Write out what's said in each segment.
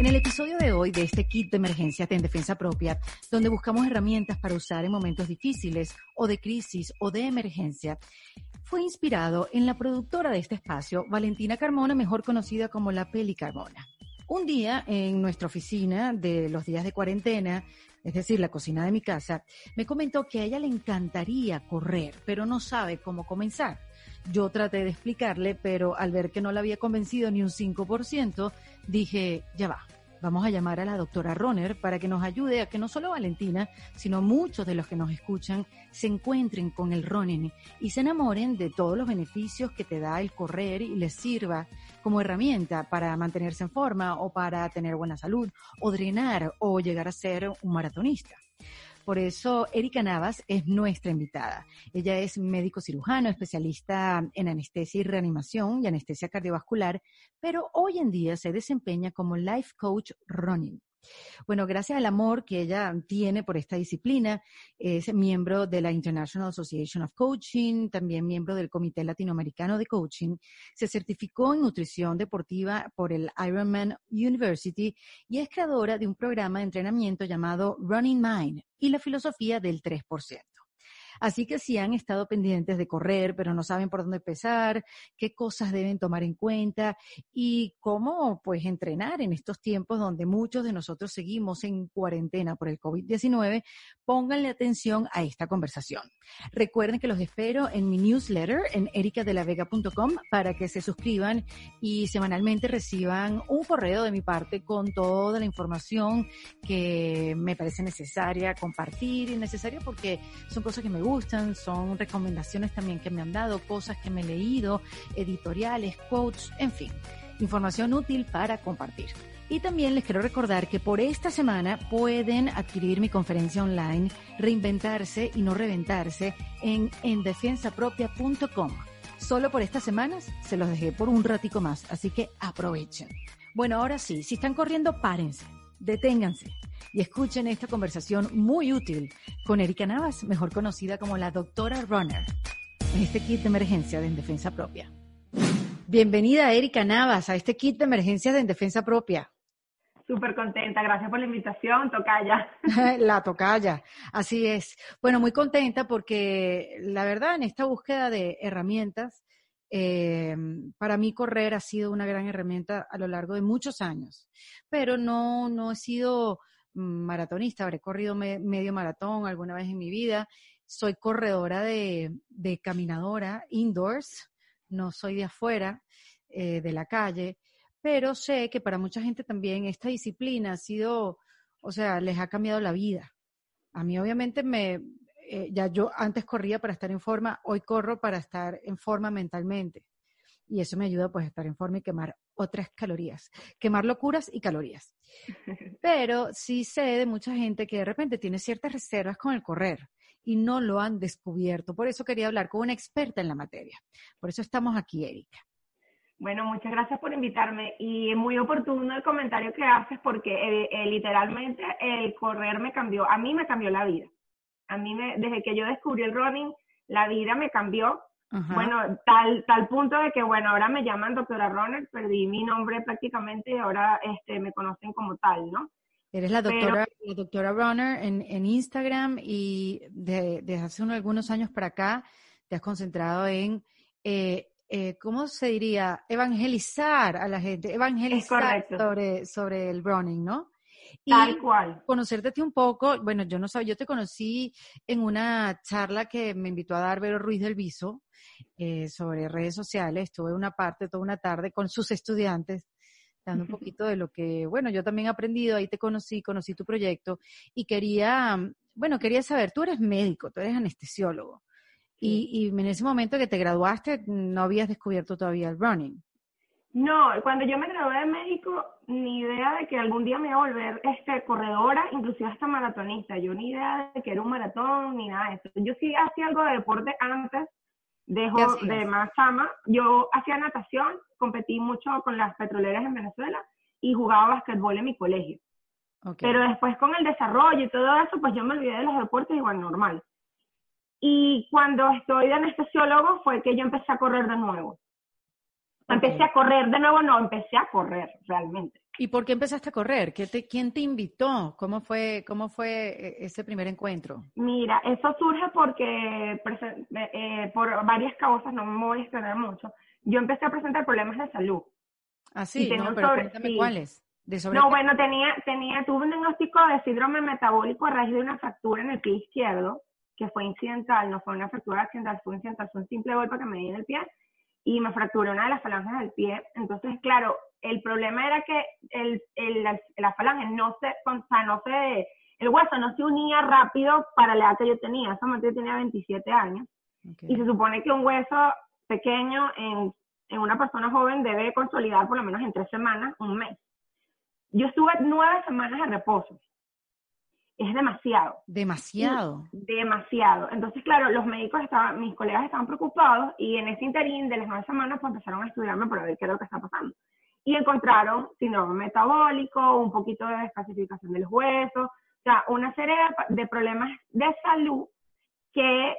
En el episodio de hoy de este kit de emergencias en defensa propia, donde buscamos herramientas para usar en momentos difíciles o de crisis o de emergencia, fue inspirado en la productora de este espacio, Valentina Carmona, mejor conocida como la Peli Carmona. Un día en nuestra oficina de los días de cuarentena, es decir, la cocina de mi casa, me comentó que a ella le encantaría correr, pero no sabe cómo comenzar. Yo traté de explicarle, pero al ver que no la había convencido ni un 5%, dije, ya va, vamos a llamar a la doctora Roner para que nos ayude a que no solo Valentina, sino muchos de los que nos escuchan se encuentren con el running y se enamoren de todos los beneficios que te da el correr y les sirva como herramienta para mantenerse en forma o para tener buena salud o drenar o llegar a ser un maratonista. Por eso, Erika Navas es nuestra invitada. Ella es médico cirujano, especialista en anestesia y reanimación y anestesia cardiovascular, pero hoy en día se desempeña como life coach running. Bueno, gracias al amor que ella tiene por esta disciplina, es miembro de la International Association of Coaching, también miembro del Comité Latinoamericano de Coaching, se certificó en nutrición deportiva por el Ironman University y es creadora de un programa de entrenamiento llamado Running Mind y la filosofía del 3%. Así que si han estado pendientes de correr, pero no saben por dónde empezar, qué cosas deben tomar en cuenta y cómo pues entrenar en estos tiempos donde muchos de nosotros seguimos en cuarentena por el COVID-19, pónganle atención a esta conversación. Recuerden que los espero en mi newsletter en ericadelavega.com para que se suscriban y semanalmente reciban un correo de mi parte con toda la información que me parece necesaria compartir y necesaria porque son cosas que me gustan gustan, son recomendaciones también que me han dado, cosas que me he leído, editoriales, quotes, en fin, información útil para compartir. Y también les quiero recordar que por esta semana pueden adquirir mi conferencia online Reinventarse y no reventarse en endefensapropia.com. Solo por estas semanas se los dejé por un ratico más, así que aprovechen. Bueno, ahora sí, si están corriendo, párense, deténganse y escuchen esta conversación muy útil con Erika Navas, mejor conocida como la doctora Runner, en este kit de emergencia de En Defensa Propia. Bienvenida Erika Navas a este kit de emergencia de En Defensa Propia. Súper contenta, gracias por la invitación, tocaya. la tocaya, así es. Bueno, muy contenta porque la verdad en esta búsqueda de herramientas, eh, para mí correr ha sido una gran herramienta a lo largo de muchos años, pero no, no he sido maratonista, habré corrido medio maratón alguna vez en mi vida. Soy corredora de, caminadora indoors, no soy de afuera, eh, de la calle, pero sé que para mucha gente también esta disciplina ha sido, o sea, les ha cambiado la vida. A mí obviamente me, eh, ya yo antes corría para estar en forma, hoy corro para estar en forma mentalmente. Y eso me ayuda pues a estar en forma y quemar otras calorías, quemar locuras y calorías. Pero sí sé de mucha gente que de repente tiene ciertas reservas con el correr y no lo han descubierto. Por eso quería hablar con una experta en la materia. Por eso estamos aquí, Erika. Bueno, muchas gracias por invitarme y es muy oportuno el comentario que haces porque eh, eh, literalmente el correr me cambió, a mí me cambió la vida. A mí me, desde que yo descubrí el running, la vida me cambió bueno, tal, tal punto de que, bueno, ahora me llaman doctora Runner, perdí mi nombre prácticamente y ahora este, me conocen como tal, ¿no? Eres la doctora, la doctora Runner en, en Instagram y desde de hace unos, algunos años para acá te has concentrado en, eh, eh, ¿cómo se diría? Evangelizar a la gente, evangelizar sobre, sobre el running, ¿no? Y Tal cual. Conocerte un poco, bueno, yo no sabía, yo te conocí en una charla que me invitó a dar Vero Ruiz del Viso eh, sobre redes sociales. Estuve una parte, toda una tarde con sus estudiantes dando un poquito de lo que, bueno, yo también he aprendido, ahí te conocí, conocí tu proyecto y quería, bueno, quería saber, tú eres médico, tú eres anestesiólogo y, y en ese momento que te graduaste no habías descubierto todavía el running. No, cuando yo me gradué de médico, ni idea de que algún día me iba a volver este, corredora, inclusive hasta maratonista. Yo ni idea de que era un maratón, ni nada de eso. Yo sí hacía algo de deporte antes, dejo de más chama. Yo hacía natación, competí mucho con las petroleras en Venezuela y jugaba basquetbol en mi colegio. Pero después con el desarrollo y todo eso, pues yo me olvidé de los deportes igual normal. Y cuando estoy de anestesiólogo fue que yo empecé a correr de nuevo Empecé a correr, de nuevo no, empecé a correr realmente. ¿Y por qué empezaste a correr? ¿Quién te invitó? ¿Cómo fue, ¿Cómo fue eh, ese primer encuentro? Mira, eso surge porque, eh, por varias causas, no me voy a extender mucho, yo empecé a presentar problemas de salud. Ah, sí, no, pero cuéntame cuáles. no, bueno, tenía, tenía, tuve un diagnóstico de síndrome metabólico a raíz de una fractura en el pie izquierdo, que fue incidental, no fue una fractura accidental, fue incidental, fue un simple golpe que me di en el pie y me fracturé una de las falanges del pie. Entonces, claro, el problema era que el, el, la, falange no se, o sea, no se, el hueso no se unía rápido para la edad que yo tenía. Esa yo tenía 27 años. Y se supone que un hueso pequeño en, en una persona joven debe consolidar por lo menos en tres semanas, un mes. Yo estuve nueve semanas de reposo es demasiado. Demasiado. demasiado. Entonces, claro, los médicos estaban, mis colegas estaban preocupados y en ese interín de las nueve semanas pues empezaron a estudiarme para ver qué es lo que está pasando. Y encontraron síndrome metabólico, un poquito de descalcificación de los huesos, o sea, una serie de, problemas de salud que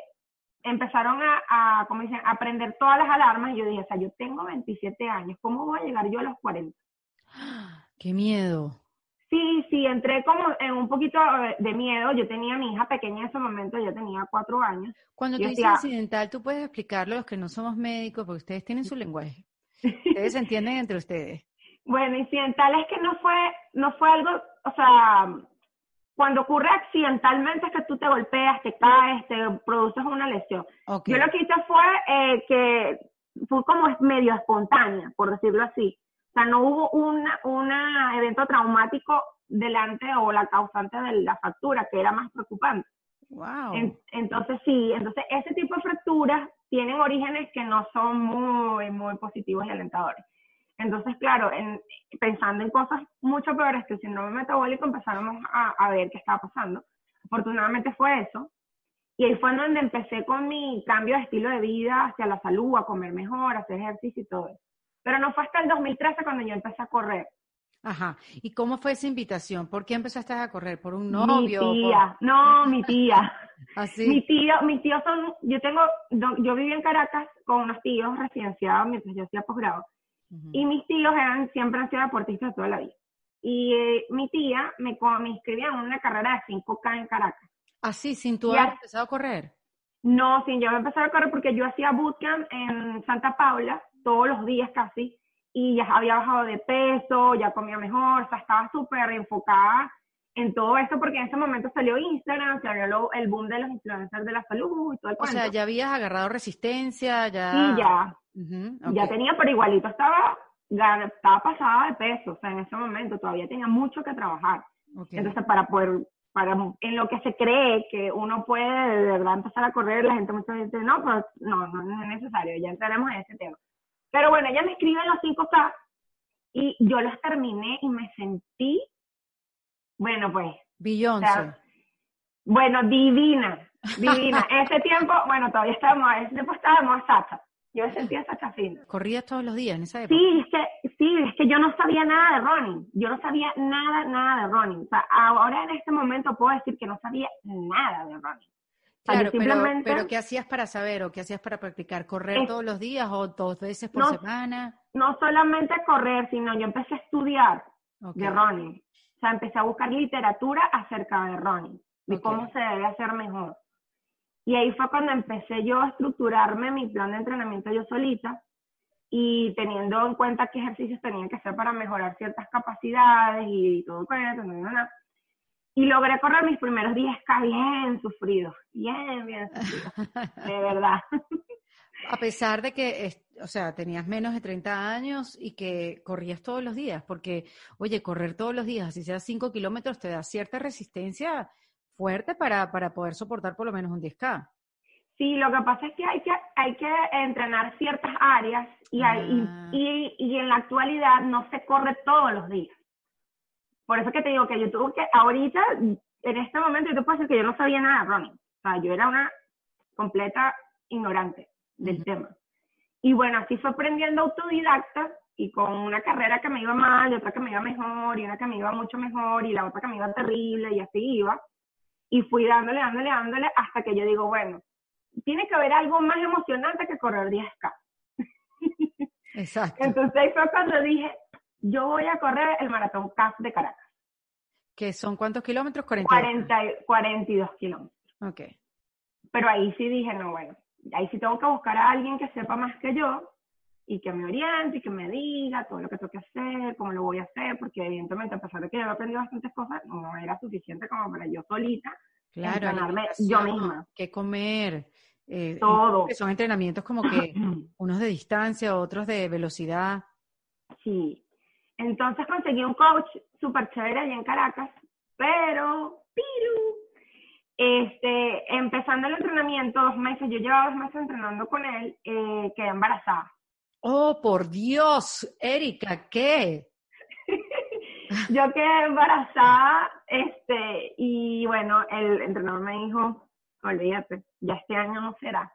empezaron a, como dicen, a prender todas las alarmas y yo dije, o sea, yo tengo 27 años, ¿cómo voy a llegar yo a los 40? ¡Qué miedo! Sí, sí, entré como en un poquito de miedo. Yo tenía a mi hija pequeña en ese momento, ya tenía cuatro años. Cuando tú dices incidental, tú puedes explicarlo a los que no somos médicos, porque ustedes tienen su lenguaje. Ustedes se entienden entre ustedes. Bueno, incidental es que no fue, no fue algo, o sea, cuando ocurre accidentalmente es que tú te golpeas, te caes, te produces una lesión. Yo lo que hice fue eh, que fue como medio espontánea, por decirlo así. O sea, no hubo un una evento traumático delante o la causante de la fractura, que era más preocupante. Wow. entonces sí, entonces ese tipo de fracturas tienen orígenes que no son muy, muy positivos y alentadores. Entonces, claro, pensando en cosas mucho peores que el síndrome metabólico, empezaron a, a ver qué estaba pasando. Afortunadamente fue eso. Y ahí fue donde empecé con mi cambio de estilo de vida hacia la salud, a comer mejor, a hacer ejercicio y todo eso. Pero no fue hasta el 2013 cuando yo empecé a correr. Ajá. ¿Y cómo fue esa invitación? ¿Por qué empezaste a correr? ¿Por un novio? Mi tía. No, mi tía. ¿Así? Mi tío, mis tíos son, yo tengo, yo viví en Caracas con unos tíos residenciados mientras yo hacía posgrado. Y mis tíos eran, siempre han sido deportistas toda la vida. Y eh, mi tía me, me inscribía en una carrera de 5K en Caracas. ¿Así? ¿Sin tú haber empezado a correr? No, sin yo empezar a correr porque yo hacía bootcamp en Santa Paula todos los días casi y ya había bajado de peso, ya comía mejor, o sea, estaba súper enfocada en todo esto porque en ese momento salió Instagram, salió el boom de los influencers de la salud y todo el O sea, ya habías agarrado resistencia, ya... Sí, ya. Ya tenía, pero igualito estaba, estaba pasada de peso, o sea, en ese momento todavía tenía mucho que trabajar. Entonces, para poder, para en lo que se cree que uno puede de verdad empezar a correr, la gente muchas veces dice, no, pues no, no, no es necesario, ya entraremos en ese tema. Pero bueno, ella me escribe los 5K y yo los terminé y me sentí, bueno, pues. Beyoncé. bueno, divina, divina. ese tiempo, bueno, todavía estábamos, ese tiempo estábamos Sacha. Yo me sentía Sacha fina. ¿Corrías todos los días en esa época? Sí, es que, sí, es que yo no sabía nada de running. Yo no sabía nada, nada de running. O sea, ahora en este momento puedo decir que no sabía nada de running. Claro, pero, ¿qué hacías para saber o qué hacías para practicar? ¿Correr todos los días o dos veces por semana? No solamente correr, sino yo empecé a estudiar de running. O sea, empecé a buscar literatura acerca de running, de cómo se debe hacer mejor. Y ahí fue cuando empecé yo a estructurarme mi plan de entrenamiento yo solita y teniendo en cuenta qué ejercicios tenía que hacer para mejorar ciertas capacidades y todo eso, y logré correr mis primeros 10K bien sufridos, bien, bien sufridos, de verdad. A pesar de que, o sea, tenías menos de 30 años y que corrías todos los días, porque, oye, correr todos los días, así sea 5 kilómetros, te da cierta resistencia fuerte para, para poder soportar por lo menos un 10K. Sí, lo que pasa es que hay que, hay que entrenar ciertas áreas y, ah. y, y en la actualidad no se corre todos los días. Por eso que te digo que yo tuve que, ahorita, en este momento, yo te puedo decir que yo no sabía nada de running. O sea, yo era una completa ignorante del tema. Y bueno, así fue aprendiendo autodidacta y con una carrera que me iba mal, y otra que me iba mejor, y una que me iba mucho mejor, y la otra que me iba terrible, y así iba. Y fui dándole, dándole, dándole, hasta que yo digo, bueno, tiene que haber algo más emocionante que correr 10K. Exacto. Entonces ahí fue cuando dije, yo voy a correr el maratón CAF de Caracas. ¿Que son cuántos kilómetros? 42. 40, 42 kilómetros. Ok. Pero ahí sí dije, no, bueno, ahí sí tengo que buscar a alguien que sepa más que yo y que me oriente y que me diga todo lo que tengo que hacer, cómo lo voy a hacer, porque evidentemente a pesar de que yo he aprendido bastantes cosas, no era suficiente como para yo solita Claro, entrenarme yo misma. qué comer. eh, Todo. que Son entrenamientos como que unos de distancia, otros de velocidad. Sí. Entonces conseguí un coach súper chévere allá en Caracas, pero, piru, este, empezando el entrenamiento, dos meses, yo llevaba dos meses entrenando con él, eh, quedé embarazada. Oh, por Dios, Erika, ¿qué? yo quedé embarazada, este, y bueno, el entrenador me dijo, olvídate, ya este año no será,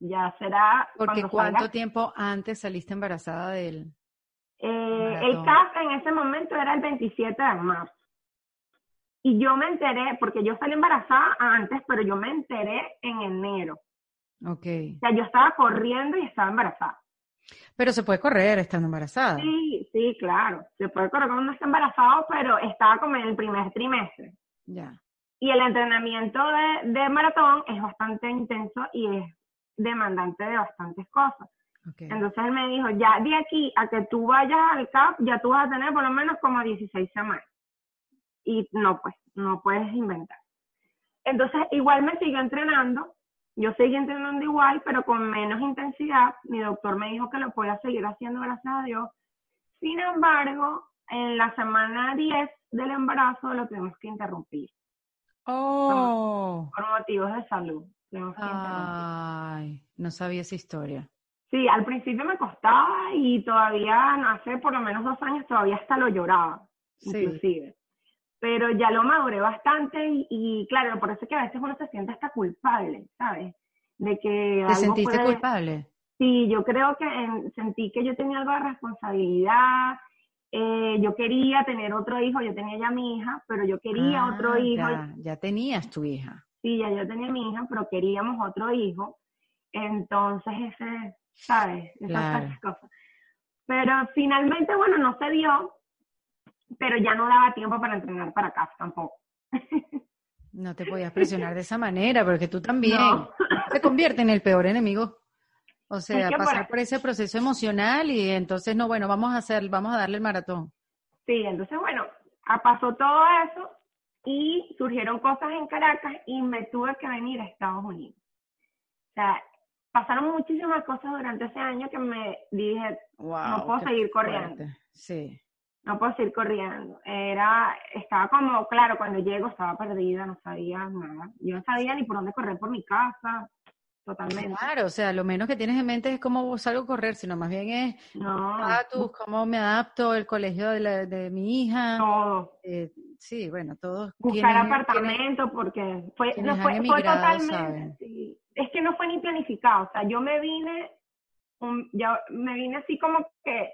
ya será Porque ¿cuánto salga. tiempo antes saliste embarazada de él? Eh, el. CAF en ese momento era el 27 de marzo. Y yo me enteré, porque yo salí embarazada antes, pero yo me enteré en enero. Ok. O sea, yo estaba corriendo y estaba embarazada. Pero se puede correr estando embarazada. Sí, sí, claro. Se puede correr cuando uno está embarazado, pero estaba como en el primer trimestre. Ya. Y el entrenamiento de, de maratón es bastante intenso y es demandante de bastantes cosas. Entonces él me dijo, ya de aquí a que tú vayas al CAP, ya tú vas a tener por lo menos como 16 semanas. Y no, pues, no puedes inventar. Entonces, igual me siguió entrenando, yo seguí entrenando igual, pero con menos intensidad. Mi doctor me dijo que lo podía seguir haciendo, gracias a Dios. Sin embargo, en la semana 10 del embarazo lo tuvimos que interrumpir Oh. por motivos de salud. Ay, no sabía esa historia. Sí, al principio me costaba y todavía, no hace por lo menos dos años, todavía hasta lo lloraba, Sí. inclusive. Pero ya lo maduré bastante y, y, claro, por eso es que a veces uno se siente hasta culpable, ¿sabes? De que ¿Te algo sentiste puede- culpable? Sí, yo creo que en- sentí que yo tenía algo de responsabilidad. eh, yo quería tener otro hijo, yo tenía ya mi hija, pero yo quería Ah, otro hijo. Ya, ya tenías tu hija. Sí, ya yo tenía mi hija, pero queríamos otro hijo. Entonces, ese, ¿sabes? Esas Claro. cosas. Pero finalmente, bueno, no se dio, pero ya no daba tiempo para entrenar para acá tampoco. No te podías presionar de esa manera, porque tú también No. te convierte en el peor enemigo. O sea, que pasar por ese proceso emocional y entonces, no, bueno, vamos a hacer, vamos a darle el maratón. Sí, entonces, bueno, pasó todo eso y surgieron cosas en Caracas y me tuve que venir a Estados Unidos. O sea, pasaron muchísimas cosas durante ese año que me dije, Wow, puedo seguir corriendo. fuerte. Sí. no puedo seguir corriendo. Era, estaba como, claro, cuando llego estaba perdida, no sabía nada. Yo no sabía ni por dónde correr por mi casa, totalmente. Claro, o sea, lo menos que tienes en mente es cómo salgo a correr, sino más bien es No, estatus, cómo me adapto, el colegio de, la- de mi hija. todo. Eh, sí, bueno, todos Buscar apartamento porque fue, no fue, totalmente, sí. Es que no fue ni planificado, o sea, yo me vine, un- ya me vine así como que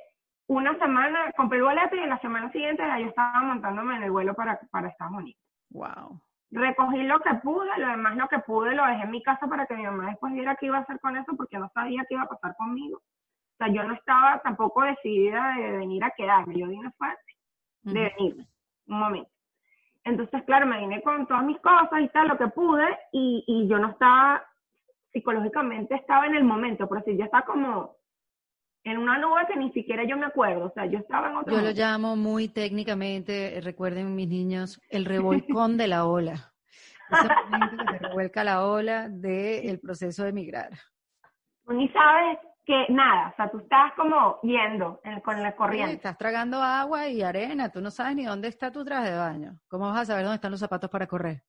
una semana, compré el boleto y en la semana siguiente ya yo estaba montándome en el vuelo para, para Estados Unidos. Wow. recogí lo que pude, lo demás lo que pude lo dejé en mi casa para que mi mamá después viera qué iba a hacer con eso porque no sabía qué iba a pasar conmigo. O sea, yo no estaba tampoco decidida de venir a quedarme, yo vine fue de venirme, un momento. Entonces, claro, me vine con todas mis cosas y tal, lo que pude, y, y yo no estaba, psicológicamente estaba en el momento, pero sí, yo estaba como en una nube que ni siquiera yo me acuerdo, o sea, yo estaba en otro Yo lo llamo muy técnicamente, eh, recuerden mis niños, el revolcón de la ola. Ese momento que te revuelca la ola del proceso de emigrar. Tú ni sabes que nada, o sea, tú estás como yendo en- con la Sí, corriente. estás tragando agua y arena, tú no sabes ni dónde está tu traje de baño. ¿Cómo vas a saber dónde están los zapatos para correr?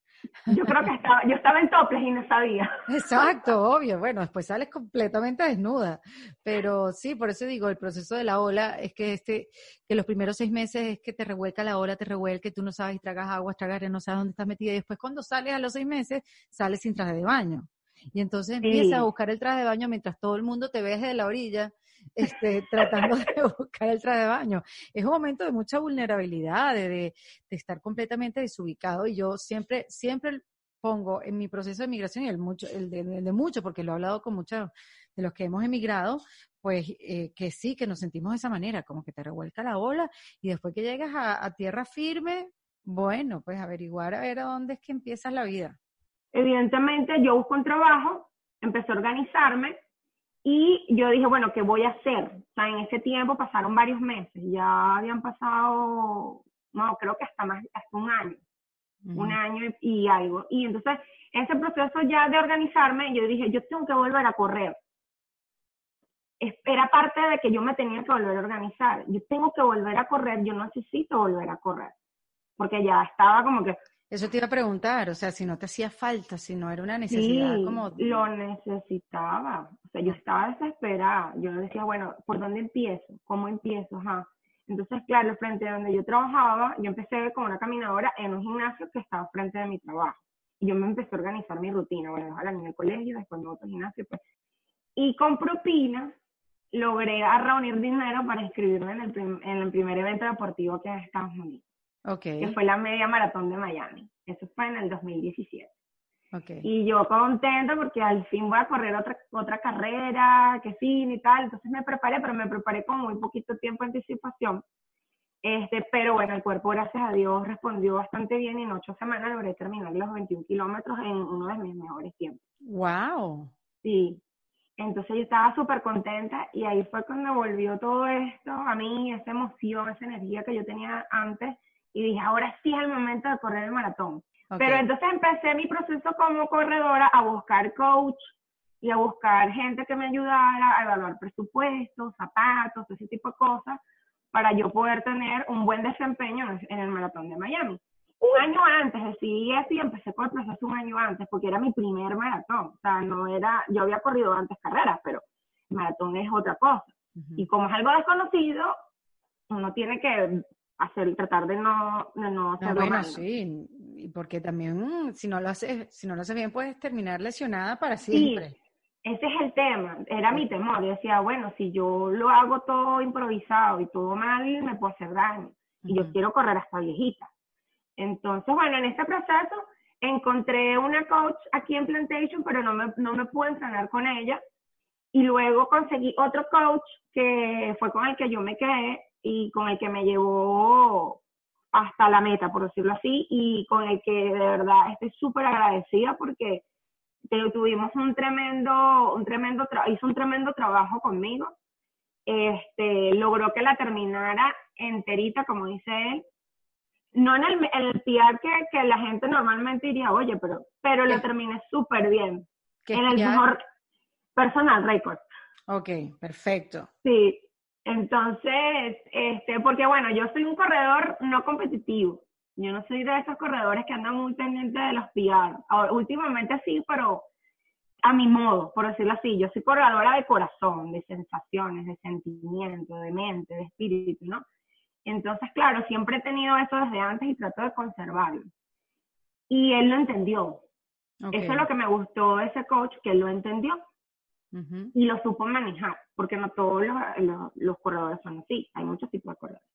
Yo creo que estaba, yo estaba en toples y no sabía. Exacto, obvio. Bueno, después sales completamente desnuda. Pero sí, por eso digo, el proceso de la ola es que este, que los primeros seis meses es que te revuelca la ola, te revuelque, tú no sabes y tragas agua, tragas no sabes dónde estás metida. Y después cuando sales a los seis meses, sales sin traje de baño. Y entonces Sí. empiezas a buscar el traje de baño mientras todo el mundo te ve desde la orilla, este, tratando de buscar el traje de baño. Es un momento de mucha vulnerabilidad, de, de, estar completamente desubicado. Y yo siempre, siempre pongo en mi proceso de migración y el mucho, el de, el de mucho, porque lo he hablado con muchos de los que hemos emigrado, pues eh, que sí, que nos sentimos de esa manera, como que te revuelca la ola y después que llegas a, a tierra firme, bueno, pues averiguar a ver a dónde es que empiezas la vida. Evidentemente yo busco un trabajo, empecé a organizarme y yo dije, bueno, ¿qué voy a hacer? O sea, en ese tiempo pasaron varios meses, ya habían pasado, no, creo que hasta más, hasta un año, un año y, y algo. Y entonces, ese proceso ya de organizarme, yo dije, yo tengo que volver a correr. Era parte de que yo me tenía que volver a organizar. Yo tengo que volver a correr, yo necesito volver a correr. Porque ya estaba como que, eso te iba a preguntar, o sea, si no te hacía falta, si no era una necesidad sí, como... lo necesitaba. O sea, yo estaba desesperada. Yo decía, bueno, ¿por dónde empiezo? ¿Cómo empiezo? Ajá. Entonces, claro, frente a donde yo trabajaba, yo empecé con una caminadora en un gimnasio que estaba frente de mi trabajo. Y yo me empecé a organizar mi rutina. Bueno, ojalá en el colegio, después en otro gimnasio, pues. Y con propina logré reunir dinero para inscribirme en el, prim en el primer evento deportivo que es Estados Unidos. Okay. Que fue la media maratón de Miami. Eso fue en el 2017. Okay. Y yo contenta porque al fin voy a correr otra, otra carrera, que fin y tal. Entonces me preparé, pero me preparé con muy poquito tiempo de anticipación. Este, pero bueno, el cuerpo, gracias a Dios, respondió bastante bien y en ocho semanas logré terminar los 21 kilómetros en uno de mis mejores tiempos. ¡Wow! Sí. Entonces yo estaba súper contenta y ahí fue cuando volvió todo esto a mí, esa emoción, esa energía que yo tenía antes y dije, ahora sí es el momento de correr el maratón. Okay. Pero entonces empecé mi proceso como corredora a buscar coach y a buscar gente que me ayudara a evaluar presupuestos, zapatos, ese tipo de cosas, para yo poder tener un buen desempeño en el maratón de Miami. Un año antes decidí eso y empecé con el proceso un año antes, porque era mi primer maratón. O sea, no era, yo había corrido antes carreras, pero el maratón es otra cosa. Uh -huh. Y como es algo desconocido, uno tiene que hacer tratar de no de no hacerlo no, bueno, mal. sí, y porque también si no lo haces si no lo haces bien puedes terminar lesionada para siempre. Sí, ese es el tema, era mi temor, yo decía, bueno, si yo lo hago todo improvisado y todo mal, me puedo hacer daño, y uh -huh. yo quiero correr hasta viejita. Entonces, bueno, en este proceso encontré una coach aquí en Plantation, pero no me, no me pude entrenar con ella, y luego conseguí otro coach que fue con el que yo me quedé, y con el que me llevó hasta la meta, por decirlo así, y con el que de verdad estoy súper agradecida porque tuvimos un tremendo, un tremendo, hizo un tremendo trabajo conmigo, este, logró que la terminara enterita, como dice él, no en el, el PR que, que la gente normalmente diría, oye, pero, pero lo terminé súper bien, en el mejor personal record. Ok, perfecto. Sí, entonces, este, porque bueno, yo soy un corredor no competitivo. Yo no soy de esos corredores que andan muy pendientes de los PR. Ahora, últimamente sí, pero a mi modo, por decirlo así. Yo soy corredora de corazón, de sensaciones, de sentimiento, de mente, de espíritu, ¿no? Entonces, claro, siempre he tenido eso desde antes y trato de conservarlo. Y él lo entendió. Okay. Eso es lo que me gustó de ese coach, que él lo entendió. Y lo supo manejar, porque no todos los, los, corredores son así, hay muchos tipos de corredores.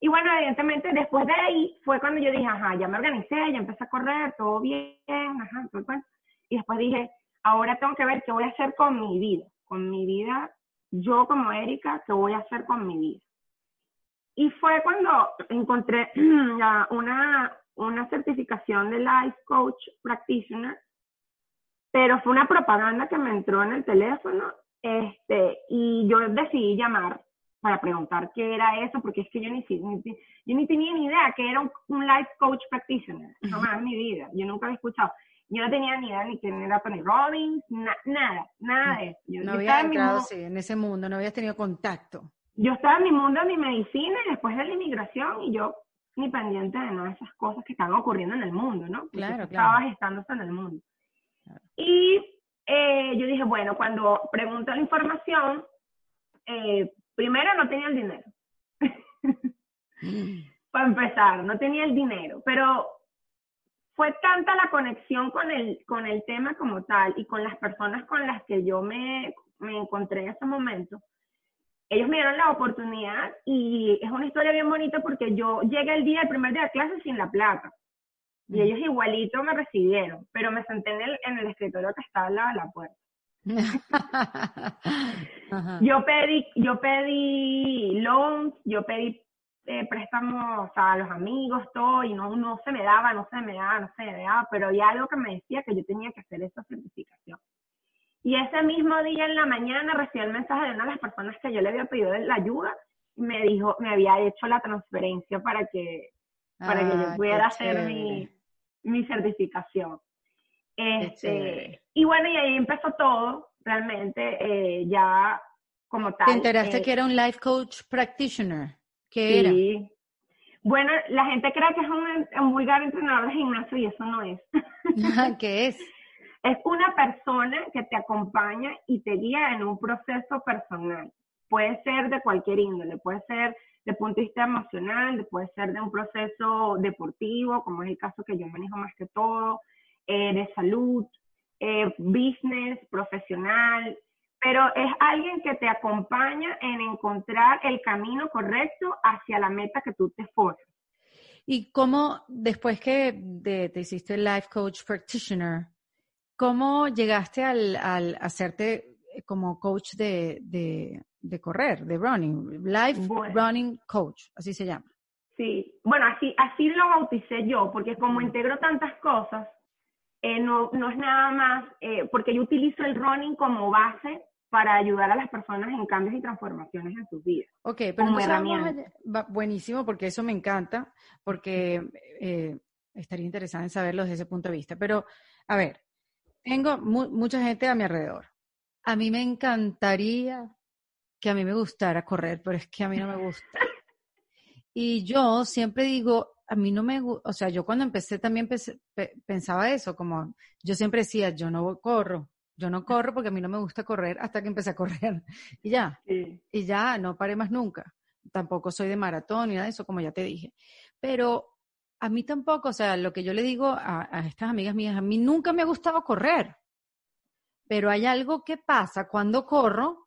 Y bueno, evidentemente después de ahí fue cuando yo dije, ajá, ya me organicé, ya empecé a correr, todo bien, ajá, todo bueno. Y después dije, ahora tengo que ver qué voy a hacer con mi vida, con mi vida, yo como Erika, qué voy a hacer con mi vida. Y fue cuando encontré una, una certificación de Life Coach Practitioner pero fue una propaganda que me entró en el teléfono este, y yo decidí llamar para preguntar qué era eso, porque es que yo ni, ni, yo ni tenía ni idea que era un, un life coach practitioner, jamás en mi vida, yo nunca había escuchado. Yo no tenía ni idea ni quién era Tony Robbins, na, nada, nada de eso. Yo, no yo había entrado, en, sí, en ese mundo, no habías tenido contacto. Yo estaba en mi mundo de mi medicina y después de la inmigración y yo ni pendiente de nada de esas cosas que estaban ocurriendo en el mundo, ¿no? Porque claro, claro. Estaba gestándose en el mundo. Y eh, yo dije, bueno, cuando pregunto la información, eh, primero no tenía el dinero. Para empezar, no tenía el dinero, pero fue tanta la conexión con el, con el tema como tal y con las personas con las que yo me, me encontré en ese momento. Ellos me dieron la oportunidad y es una historia bien bonita porque yo llegué el día, el primer día de clase sin la plata. Y ellos igualito me recibieron, pero me senté en el, en el escritorio que estaba al lado de la puerta. yo pedí, yo pedí loans, yo pedí eh, préstamos a los amigos, todo, y no, no se me daba, no se me daba, no se me daba, pero había algo que me decía que yo tenía que hacer esa certificación. Y ese mismo día en la mañana recibí el mensaje de una de las personas que yo le había pedido la ayuda, y me dijo, me había hecho la transferencia para que, para que yo ah, pudiera hacer mi, mi certificación. Este, y bueno, y ahí empezó todo, realmente, eh, ya como tal. ¿Te enteraste eh, que era un life coach practitioner? ¿Qué sí. Bueno, la gente cree que es un, un vulgar entrenador de gimnasio y eso no es. ¿Qué es? Es una persona que te acompaña y te guía en un proceso personal. Puede ser de cualquier índole, puede ser de punto de vista emocional, puede ser de un proceso deportivo, como es el caso que yo manejo más que todo, eh, de salud, eh, business, profesional, pero es alguien que te acompaña en encontrar el camino correcto hacia la meta que tú te formas. ¿Y cómo, después que te hiciste Life Coach Practitioner, cómo llegaste al, hacerte como coach de, correr, de running? Life Running Coach, así se llama. Sí, bueno, así, así lo bauticé yo, porque como integro tantas cosas, eh, no, no es nada más, eh, porque yo utilizo el running como base para ayudar a las personas en cambios y transformaciones en sus vidas. Ok, pero como herramienta. buenísimo, porque eso me encanta, porque eh, estaría interesada en saberlo desde ese punto de vista. Pero, a ver, tengo mucha gente a mi alrededor. A mí me encantaría que a mí me gustara correr, pero es que a mí no me gusta. Y yo siempre digo, a mí no me gusta, o sea, yo cuando empecé también pensaba eso, como yo siempre decía, yo no corro, yo no corro porque a mí no me gusta correr hasta que empecé a correr. Y ya. Y ya, no paré más nunca. Tampoco soy de maratón ni nada de eso, como ya te dije. Pero a mí tampoco, o sea, lo que yo le digo a, a estas amigas mías, a mí nunca me ha gustado correr. Pero hay algo que pasa cuando corro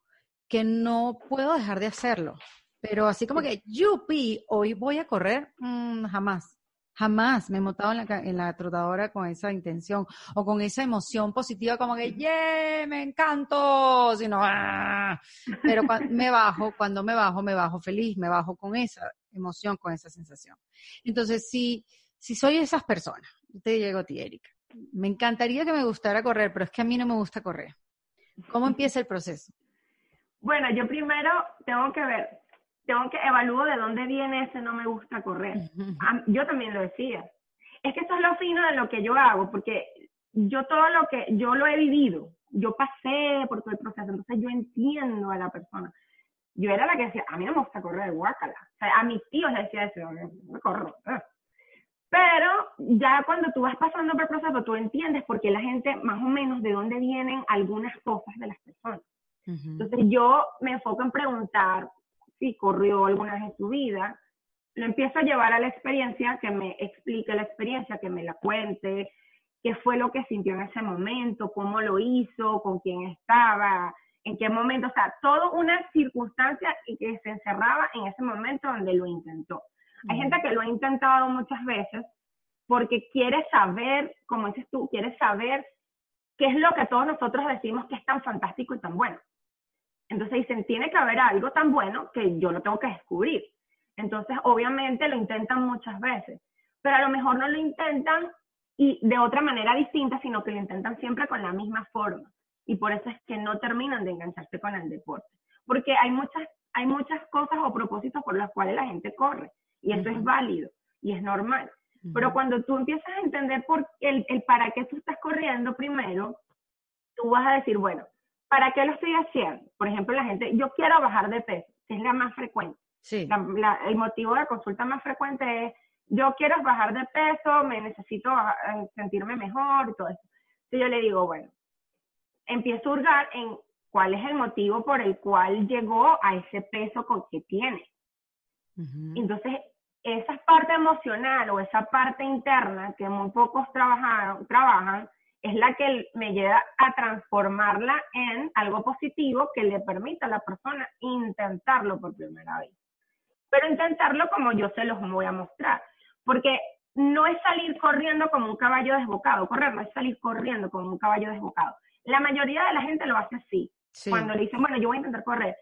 que no puedo dejar de hacerlo. Pero así como que, yupi, hoy voy a correr, mm, jamás. Jamás me he montado en la, en la trotadora con esa intención o con esa emoción positiva como que, ¡yeah! ¡Me encanto! Sino, ¡ah! Pero me bajo, cuando me bajo, me bajo feliz, me bajo con esa emoción, con esa sensación. Entonces, si, si soy esas personas, te llego a ti, Erika. Me encantaría que me gustara correr, pero es que a mí no me gusta correr. ¿Cómo empieza el proceso? Bueno, yo primero tengo que ver tengo que evaluar de dónde viene ese no me gusta correr. Yo también lo decía. Es que eso es lo fino de lo que yo hago, porque yo todo lo que, yo lo he vivido, yo pasé por todo el proceso, entonces yo entiendo a la persona. Yo era la que decía, a mí no me gusta correr, guácala. O sea, a mis tíos les decía eso, me corro. Eh". Pero ya cuando tú vas pasando por el proceso, tú entiendes por qué la gente, más o menos, de dónde vienen algunas cosas de las personas. Entonces yo me enfoco en preguntar si corrió alguna vez en su vida, lo empiezo a llevar a la experiencia, que me explique la experiencia, que me la cuente, qué fue lo que sintió en ese momento, cómo lo hizo, con quién estaba, en qué momento, o sea, toda una circunstancia y que se encerraba en ese momento donde lo intentó. Hay gente que lo ha intentado muchas veces porque quiere saber, como dices tú, quiere saber qué es lo que todos nosotros decimos que es tan fantástico y tan bueno. Entonces dicen, tiene que haber algo tan bueno que yo lo tengo que descubrir. Entonces, obviamente lo intentan muchas veces, pero a lo mejor no lo intentan y de otra manera distinta, sino que lo intentan siempre con la misma forma. Y por eso es que no terminan de engancharse con el deporte. Porque hay muchas, hay muchas cosas o propósitos por los cuales la gente corre. Y eso es válido y es normal. Pero cuando tú empiezas a entender por el, el para qué tú estás corriendo primero, tú vas a decir, bueno, ¿para qué lo estoy haciendo? Por ejemplo, la gente, yo quiero bajar de peso, que es la más frecuente. Sí. el motivo de consulta más frecuente es, yo quiero bajar de peso, me necesito eh, sentirme mejor y todo eso. Entonces yo le digo, bueno, empiezo a hurgar en cuál es el motivo por el cual llegó a ese peso con que tiene. Entonces, esa parte emocional o esa parte interna que muy pocos trabajaron, trabajan, es la que me lleva a transformarla en algo positivo que le permita a la persona intentarlo por primera vez. Pero intentarlo como yo se los voy a mostrar, porque no es salir corriendo como un caballo desbocado, correr no es salir corriendo como un caballo desbocado, La mayoría de la gente lo hace así. Cuando le dicen, bueno, yo voy a intentar correr.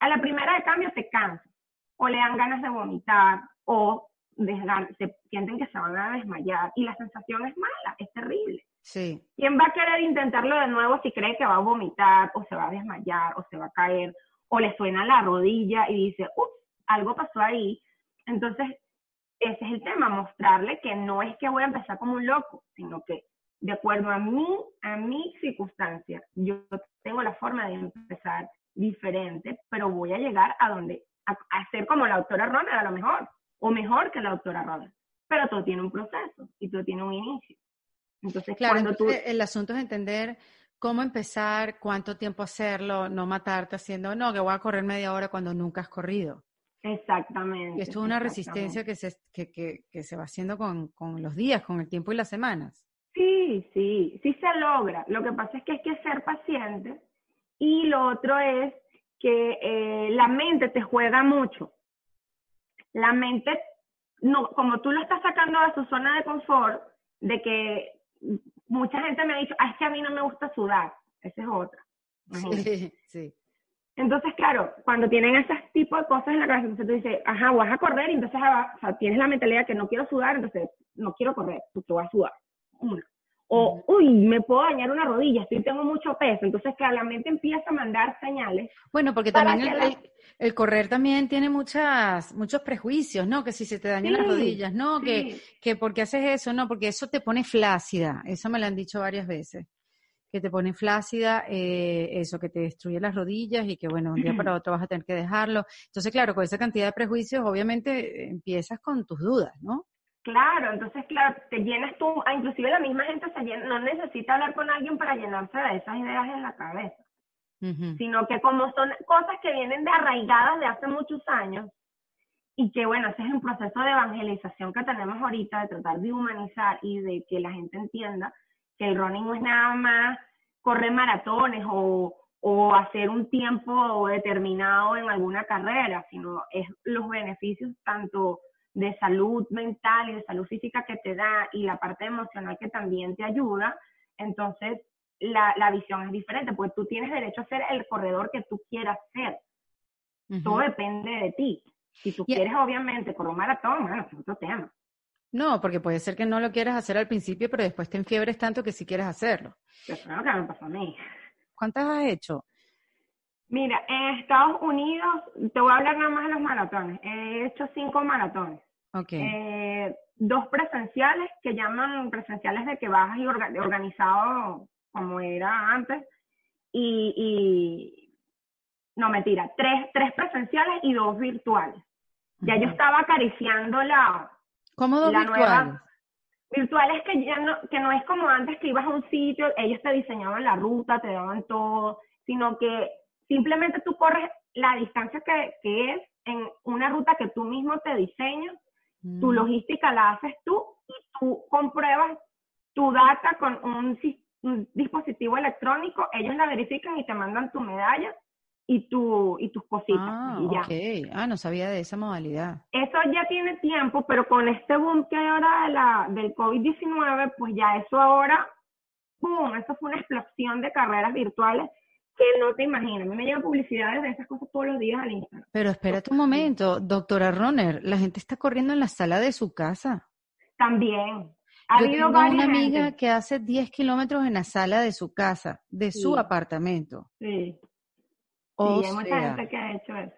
A la primera de cambio te cansas, o le dan ganas de vomitar, o se sienten que se van a desmayar. Y la sensación es mala, es terrible. ¿Quién va a querer intentarlo de nuevo si cree que va a vomitar, o se va a desmayar, o se va a caer, o le suena la rodilla y dice, ups, algo pasó ahí? Entonces, ese es el tema, mostrarle que no es que voy a empezar como un loco, sino que de acuerdo a mí, a mi circunstancia, yo tengo la forma de empezar diferente, pero voy a llegar a donde, a, ser como la doctora Ronald a lo mejor, o mejor que la doctora Ronald. Pero todo tiene un proceso y todo tiene un inicio. Entonces, claro, tú... el asunto es entender cómo empezar, cuánto tiempo hacerlo, no matarte haciendo, no, que voy a correr media hora cuando nunca has corrido. Exactamente. Y esto es una resistencia que se, que, que, que se va haciendo con, con, los días, con el tiempo y las semanas. Sí, sí, sí se logra. Lo que pasa es que hay que ser paciente y lo otro es que eh, la mente te juega mucho. La mente, no, como tú lo estás sacando de su zona de confort, de que mucha gente me ha dicho, ah, es que a mí no me gusta sudar. Esa es otra. Sí, sí. Entonces, claro, cuando tienen ese tipo de cosas en la cabeza, entonces tú dices, ajá, vas a correr, y entonces ah, o sea, tienes la mentalidad que no quiero sudar, entonces no quiero correr, tú vas a sudar. Una. O, uy, me puedo dañar una rodilla, estoy tengo mucho peso. Entonces, que la mente empieza a mandar señales. Bueno, porque también el, correr también tiene muchas, muchos prejuicios, ¿no? Que si se te dañan las rodillas, ¿no? Que, que porque haces eso, no, porque eso te pone flácida. Eso me lo han dicho varias veces. Que te pone flácida, eh, eso, que te destruye las rodillas y que, bueno, un día para otro vas a tener que dejarlo. Entonces, claro, con esa cantidad de prejuicios, obviamente eh, empiezas con tus dudas, ¿no? Claro, entonces, claro, te llenas tú, ah, inclusive la misma gente se llena, no necesita hablar con alguien para llenarse de esas ideas en la cabeza, sino que como son cosas que vienen de arraigadas de hace muchos años, y que bueno, ese es un proceso de evangelización que tenemos ahorita, de tratar de humanizar y de que la gente entienda que el running no es nada más correr maratones o, o hacer un tiempo determinado en alguna carrera, sino es los beneficios tanto de salud mental y de salud física que te da y la parte emocional que también te ayuda, entonces la, la visión es diferente, porque tú tienes derecho a ser el corredor que tú quieras ser. Todo depende de ti. Si tú quieres, obviamente, correr un maratón, bueno, es otro tema. No, porque puede ser que no lo quieras hacer al principio, pero después te enfiebres tanto que si quieres hacerlo. Eso es lo que me pasó a mí. ¿Cuántas has hecho? Mira, en Estados Unidos, te voy a hablar nada más de los maratones. He hecho cinco maratones. Eh, dos presenciales que llaman presenciales de que bajas y organizado como era antes. Y, no mentira, tres, tres presenciales y dos virtuales. Ya yo estaba acariciando la, ¿Cómo dos virtuales? Virtuales que ya no, que no es como antes que ibas a un sitio, ellos te diseñaban la ruta, te daban todo, sino que simplemente tú corres la distancia que, que es en una ruta que tú mismo te diseñas tu mm. logística la haces tú y tú compruebas tu data con un, dispositivo electrónico, ellos la verifican y te mandan tu medalla y, tu, y tus cositas. Ah, y ya. Ah, no sabía de esa modalidad. Eso ya tiene tiempo, pero con este boom que hay ahora de la, del COVID-19, pues ya eso ahora, ¡pum! Eso fue una explosión de carreras virtuales que no te imaginas. A mí me llegan publicidades de esas cosas todos los días al Instagram. Pero espérate un momento, doctora Roner, la gente está corriendo en la sala de su casa. También. Ha Yo habido tengo una amiga que hace 10 kilómetros en la sala de su casa, de su apartamento. Sí. sí, hay mucha gente que ha hecho eso.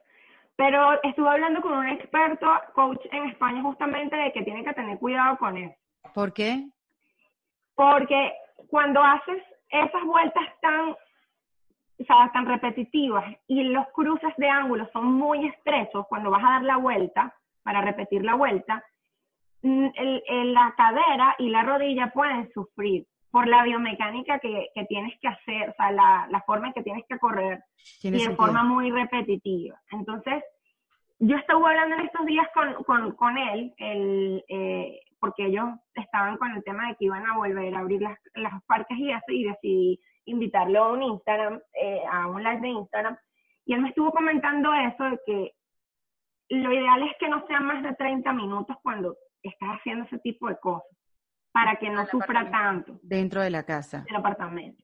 Pero estuve hablando con un experto, coach en España, justamente de que tiene que tener cuidado con eso. ¿Por qué? Porque cuando haces esas vueltas tan o sea, tan repetitivas y los cruces de ángulos son muy estrechos cuando vas a dar la vuelta, para repetir la vuelta, mm, el, la cadera y la rodilla pueden sufrir por la biomecánica que, que tienes que hacer, o sea, la, la, forma en que tienes que correr y de forma muy repetitiva. Entonces, yo estuve hablando en estos días con, con, con él, el, eh, porque ellos estaban con el tema de que iban a volver a abrir las, las parques y eso, y decidí invitarlo a un Instagram, eh, a un live de Instagram, y él me estuvo comentando eso de que lo ideal es que no sean más de 30 minutos cuando estás haciendo ese tipo de cosas, para que no sufra tanto. Dentro de la casa. Del apartamento.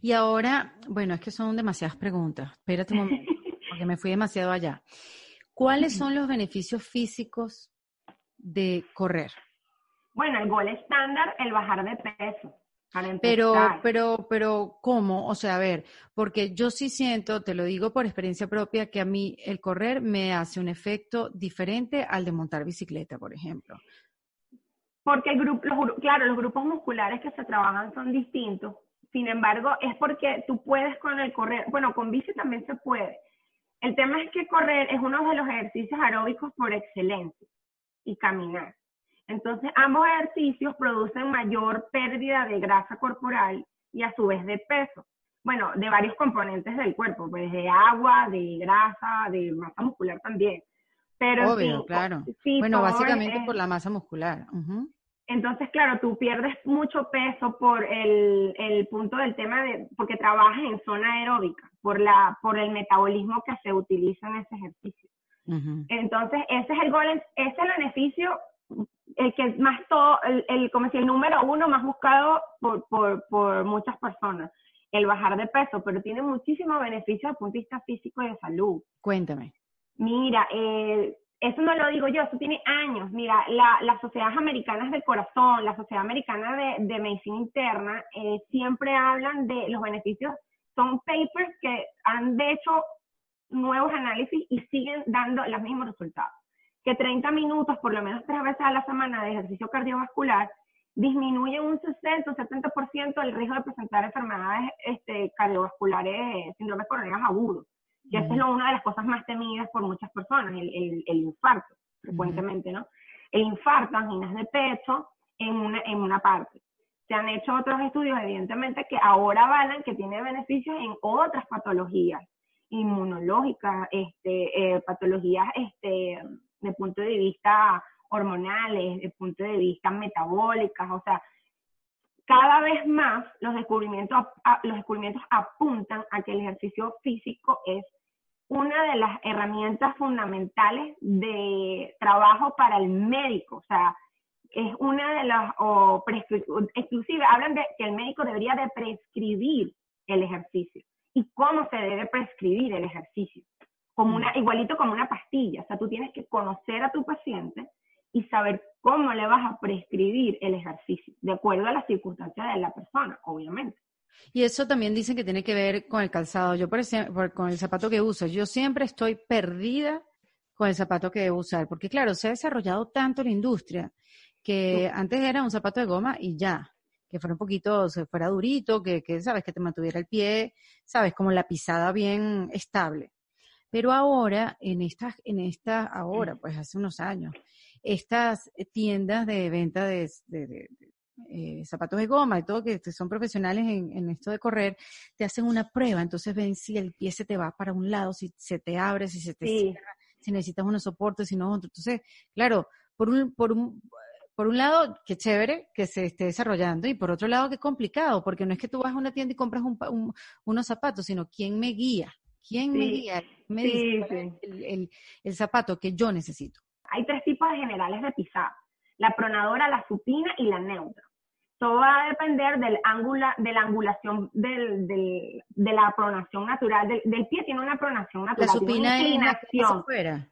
Y ahora, bueno, es que son demasiadas preguntas. Espérate un momento, porque me fui demasiado allá. ¿Cuáles son los beneficios físicos de correr? Bueno, el gol estándar, el bajar de peso. Pero, pero, pero, ¿cómo? O sea, a ver, porque yo sí siento, te lo digo por experiencia propia, que a mí el correr me hace un efecto diferente al de montar bicicleta, por ejemplo. Porque el grupo, claro, los grupos musculares que se trabajan son distintos. Sin embargo, es porque tú puedes con el correr, bueno, con bici también se puede. El tema es que correr es uno de los ejercicios aeróbicos por excelencia y caminar. Entonces, ambos ejercicios producen mayor pérdida de grasa corporal y a su vez de peso. Bueno, de varios componentes del cuerpo, pues de agua, de grasa, de masa muscular también. Pero Obvio, claro. bueno, básicamente por la masa muscular. Entonces, claro, tú pierdes mucho peso por el, el, punto del tema de, porque trabajas en zona aeróbica, por, la, por el metabolismo que se utiliza en ese ejercicio. Entonces, ese es el gol, ese es el beneficio el que más todo, el, como si el número uno más buscado por, por, por muchas personas, el bajar de peso, pero tiene muchísimos beneficios desde el punto de vista físico y de salud. Cuéntame. Mira, eh, eso no lo digo yo, eso tiene años. Mira, la, las sociedades americanas del corazón, la sociedad americana de, de medicina interna, eh, siempre hablan de los beneficios. Son papers que han de hecho nuevos análisis y siguen dando los mismos resultados que 30 minutos, por lo menos tres veces a la semana de ejercicio cardiovascular, disminuye un 60 o 70% el riesgo de presentar enfermedades este, cardiovasculares, síndromes coronarios agudos. Y esa es una de las cosas más temidas por muchas personas, el, el, infarto, frecuentemente, ¿no? El infarto, anginas de pecho, en una, en una parte. Se han hecho otros estudios, evidentemente, que ahora avalan que tiene beneficios en otras patologías inmunológicas, este, eh, patologías este, de punto de vista hormonales, de punto de vista metabólicas, o sea, cada vez más los descubrimientos, los descubrimientos apuntan a que el ejercicio físico es una de las herramientas fundamentales de trabajo para el médico, o sea, es una de las, o exclusive, hablan de que el médico debería de prescribir el ejercicio. Y cómo se debe prescribir el ejercicio como una, mm. igualito como una pastilla. O sea, tú tienes que conocer a tu paciente y saber cómo le vas a prescribir el ejercicio, de acuerdo a las circunstancias de la persona, obviamente. Y eso también dicen que tiene que ver con el calzado. Yo, por ejemplo, con el zapato que uso, yo siempre estoy perdida con el zapato que debo usar, porque claro, se ha desarrollado tanto la industria que antes era un zapato de goma y ya, que fuera un poquito, se fuera durito, que, que sabes, que te mantuviera el pie, sabes, como la pisada bien estable. Pero ahora, en estas, en esta, ahora, pues hace unos años, estas tiendas de venta de, eh, zapatos de goma y todo, que son profesionales en, esto de correr, te hacen una prueba, entonces ven si el pie se te va para un lado, si se te abre, si se te cierra, si necesitas unos soportes, si no otro. Entonces, claro, por un, por un, por un lado, qué chévere que se esté desarrollando y por otro lado, qué complicado, porque no es que tú vas a una tienda y compras unos zapatos, sino quién me guía. ¿Quién me guía? Me dice el, zapato que yo necesito. Hay tres tipos de generales de pisada. La pronadora, la supina y la neutra. Todo va a depender del ángulo, de la angulación del, de la pronación natural. Del, pie tiene una pronación natural. La supina es la que fuera.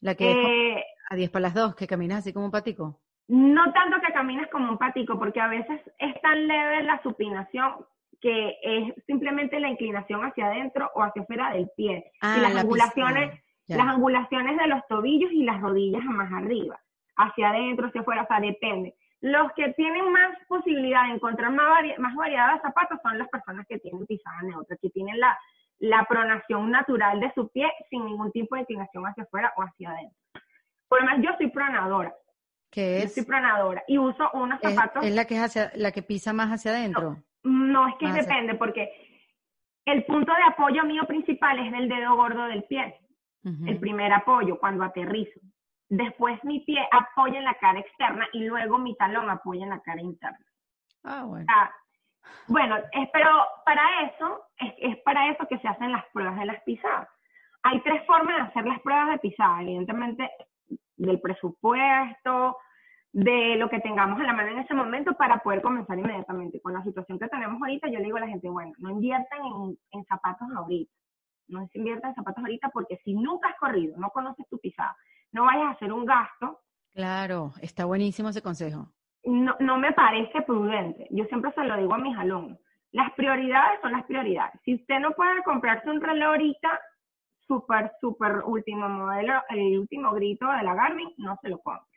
La que eh, a 10 para las 2, que caminas así como un patico. No tanto que caminas como un patico, porque a veces es tan leve la supinación que es simplemente la inclinación hacia adentro o hacia afuera del pie. y las angulaciones, las angulaciones de los tobillos y las rodillas más arriba, hacia adentro, hacia afuera, o sea, depende. Los que tienen más posibilidad de encontrar más, más variedad de zapatos son las personas que tienen pisada neutra, que tienen la, la pronación natural de su pie sin ningún tipo de inclinación hacia afuera o hacia adentro. Por lo menos yo soy pronadora. ¿Qué es? Yo soy pronadora y uso unos zapatos. ¿Es, la que es hacia, la que pisa más hacia adentro? No, es que depende, porque el punto de apoyo mío principal es el dedo gordo del pie. El primer apoyo cuando aterrizo. Después mi pie apoya en la cara externa y luego mi talón apoya en la cara interna. Ah, bueno. bueno, es, pero para eso, es, es para eso que se hacen las pruebas de las pisadas. Hay tres formas de hacer las pruebas de pisada, evidentemente del presupuesto, de lo que tengamos a la mano en ese momento para poder comenzar inmediatamente. Con la situación que tenemos ahorita, yo le digo a la gente, bueno, no inviertan en, zapatos ahorita, no se inviertan en zapatos ahorita porque si nunca has corrido, no conoces tu pisada, no vayas a hacer un gasto. Claro, está buenísimo ese consejo. No, no me parece prudente. Yo siempre se lo digo a mis alumnos. Las prioridades son las prioridades. Si usted no puede comprarse un reloj ahorita, súper, súper último modelo, el último grito de la Garmin, no se lo compre.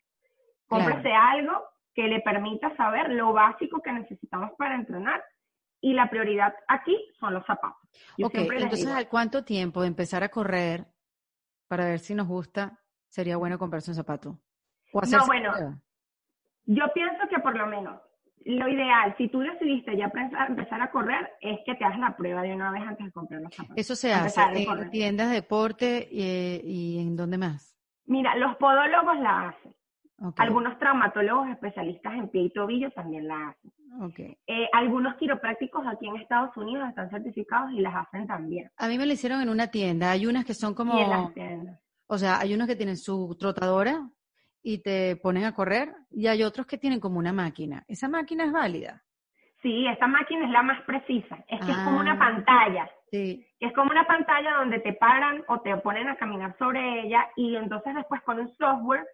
Cómprese algo que le permita saber lo básico que necesitamos para entrenar. Y la prioridad aquí son los zapatos. ok, entonces, ¿al cuánto tiempo de empezar a correr para ver si nos gusta sería bueno comprarse un zapato? no, bueno, yo pienso que por lo menos lo ideal, si tú decidiste ya empezar a correr, es que te hagas la prueba de una vez antes de comprar los zapatos. Eso se hace en tiendas de deporte y, y, en dónde más. Mira, los podólogos la hacen. Algunos traumatólogos especialistas en pie y tobillo también la hacen. Okay. Eh, algunos quiroprácticos aquí en Estados Unidos están certificados y las hacen también. A mí me lo hicieron en una tienda. Hay unas que son como... Y en las tiendas. O sea, hay unos que tienen su trotadora y te ponen a correr y hay otros que tienen como una máquina. ¿Esa máquina es válida? Sí, esa máquina es la más precisa. Es que es como una ah, pantalla. Sí. Es como una pantalla donde te paran o te ponen a caminar sobre ella y entonces después con un software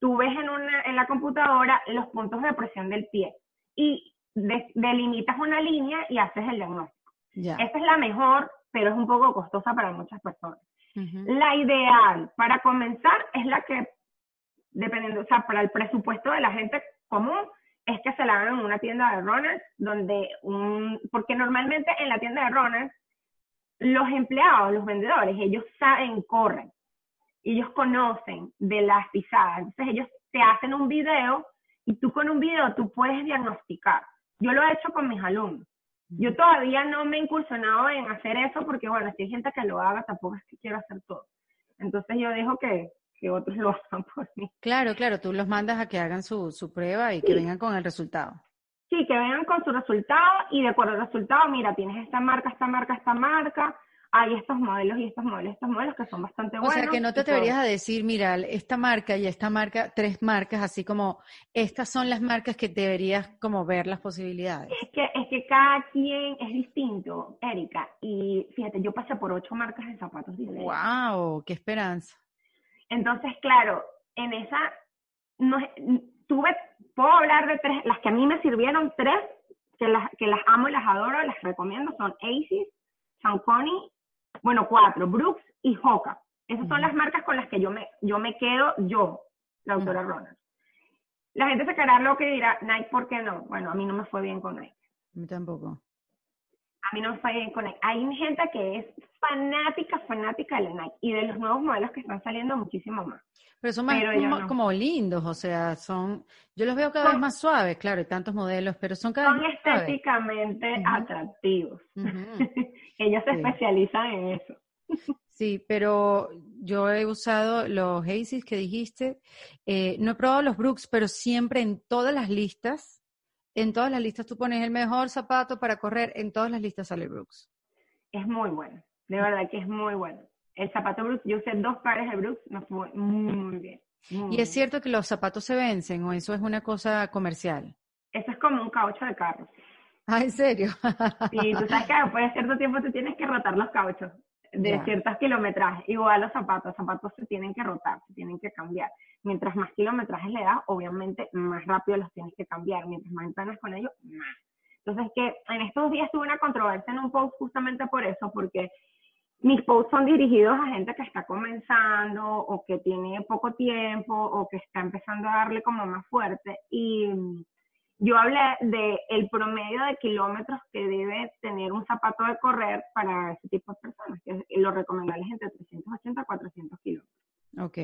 tú ves en, una, en la computadora los puntos de presión del pie y delimitas una línea y haces el diagnóstico. Esta es la mejor, pero es un poco costosa para muchas personas. La ideal para comenzar es la que, dependiendo, o sea, para el presupuesto de la gente común, es que se la hagan en una tienda de runners, donde un, porque normalmente en la tienda de runners, los empleados, los vendedores, ellos saben, corren ellos conocen de las pisadas. Entonces ellos te hacen un video y tú con un video tú puedes diagnosticar. Yo lo he hecho con mis alumnos. Yo todavía no me he incursionado en hacer eso porque, bueno, si hay gente que lo haga, tampoco es que quiero hacer todo. Entonces yo dejo que, que otros lo hagan por mí. Claro, claro, tú los mandas a que hagan su, su prueba y que vengan con el resultado. Sí, que vengan con su resultado y de acuerdo al resultado, mira, tienes esta marca, esta marca, esta marca, hay estos modelos y estos modelos, estos modelos que son bastante buenos. O sea, que no te atreverías a decir, mira, esta marca y esta marca, tres marcas, así como estas son las marcas que deberías como ver las posibilidades. Es que, es que cada quien es distinto, Erika. Y fíjate, yo pasé por ocho marcas de zapatos diferentes. ¡Wow! ¡Qué esperanza! Entonces, claro, en esa, no, tuve, puedo hablar de tres, las que a mí me sirvieron, tres, que las, que las amo y las adoro, las recomiendo, son Aces, Saucony bueno, cuatro, Brooks y Hoka. Esas son las marcas con las que yo me, yo me quedo, yo, la autora Ronald. La gente se quedará lo que dirá, Nike, ¿por qué no? Bueno, a mí no me fue bien con Nike. A mí tampoco. A mí no me bien con Nike. Hay gente que es fanática, fanática de Nike y de los nuevos modelos que están saliendo muchísimo más. Pero son más como, lindos, o sea, son, yo los veo cada vez más suaves, claro, hay tantos modelos, pero son cada vez más estéticamente atractivos. Ellos se especializan en eso. Sí, pero yo he usado los Hazy que dijiste. Eh, no he probado los Brooks, pero siempre en todas las listas, en todas las listas tú pones el mejor zapato para correr, en todas las listas sale Brooks. Es muy bueno, de verdad que es muy bueno. El zapato Brooks, yo usé dos pares de Brooks, me fue muy, muy bien. ¿Y es cierto que los zapatos se vencen o eso es una cosa comercial? Eso es como un caucho de carro. Ah, ¿en serio? sí, tú sabes que después de cierto tiempo tú tienes que rotar los cauchos de ciertas kilometrajes. Igual los zapatos, zapatos se tienen que rotar, se tienen que cambiar. Mientras más kilometrajes le das, obviamente más rápido los tienes que cambiar. Mientras más entrenas con ellos, más. Entonces, que en estos días tuve una controversia en un post justamente por eso, porque mis posts son dirigidos a gente que está comenzando o que tiene poco tiempo o que está empezando a darle como más fuerte. Y yo hablé de el promedio de kilómetros que debe tener un zapato de correr para ese tipo de personas, que lo recomendable es entre 380 a 400 kilómetros. Ok.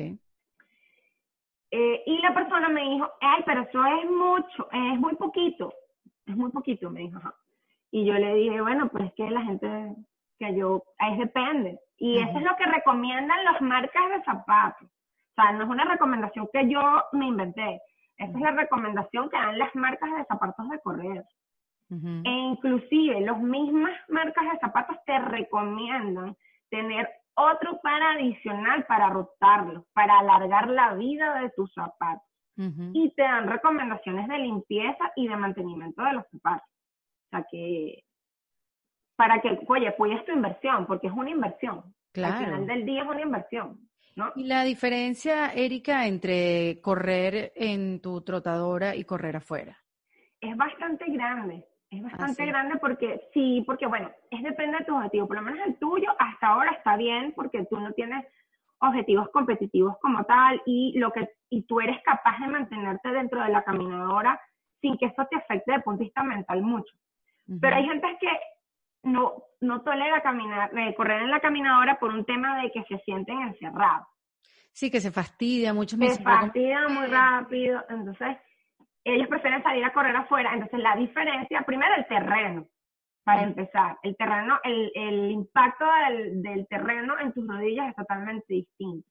Eh, y la persona me dijo, ay, pero eso es mucho, es muy poquito, es muy poquito, me dijo. Y yo le dije, bueno, pues es que la gente que yo, ahí depende. Y eso es lo que recomiendan las marcas de zapatos. O sea, no es una recomendación que yo me inventé esa es la recomendación que dan las marcas de zapatos de correr. E inclusive las mismas marcas de zapatos te recomiendan tener otro par adicional para rotarlo, para alargar la vida de tus zapatos. y te dan recomendaciones de limpieza y de mantenimiento de los zapatos. O sea que, para que, oye, cuides tu inversión, porque es una inversión. Al final del día es una inversión. ¿No? ¿Y la diferencia, Erika, entre correr en tu trotadora y correr afuera? Es bastante grande. Es ah, bastante grande porque sí, porque bueno, es depende de tu objetivo. Por lo menos el tuyo hasta ahora está bien porque tú no tienes objetivos competitivos como tal y lo que y tú eres capaz de mantenerte dentro de la caminadora sin que eso te afecte de punto de vista mental mucho. Pero hay gente que no, no tolera caminar, eh, correr en la caminadora por un tema de que se sienten encerrados. Sí, que se fastidia mucho. Se fastidia muy rápido. Entonces, ellos prefieren salir a correr afuera. Entonces, la diferencia, primero el terreno, para empezar. El terreno, el, el impacto del, del terreno en tus rodillas es totalmente distinto.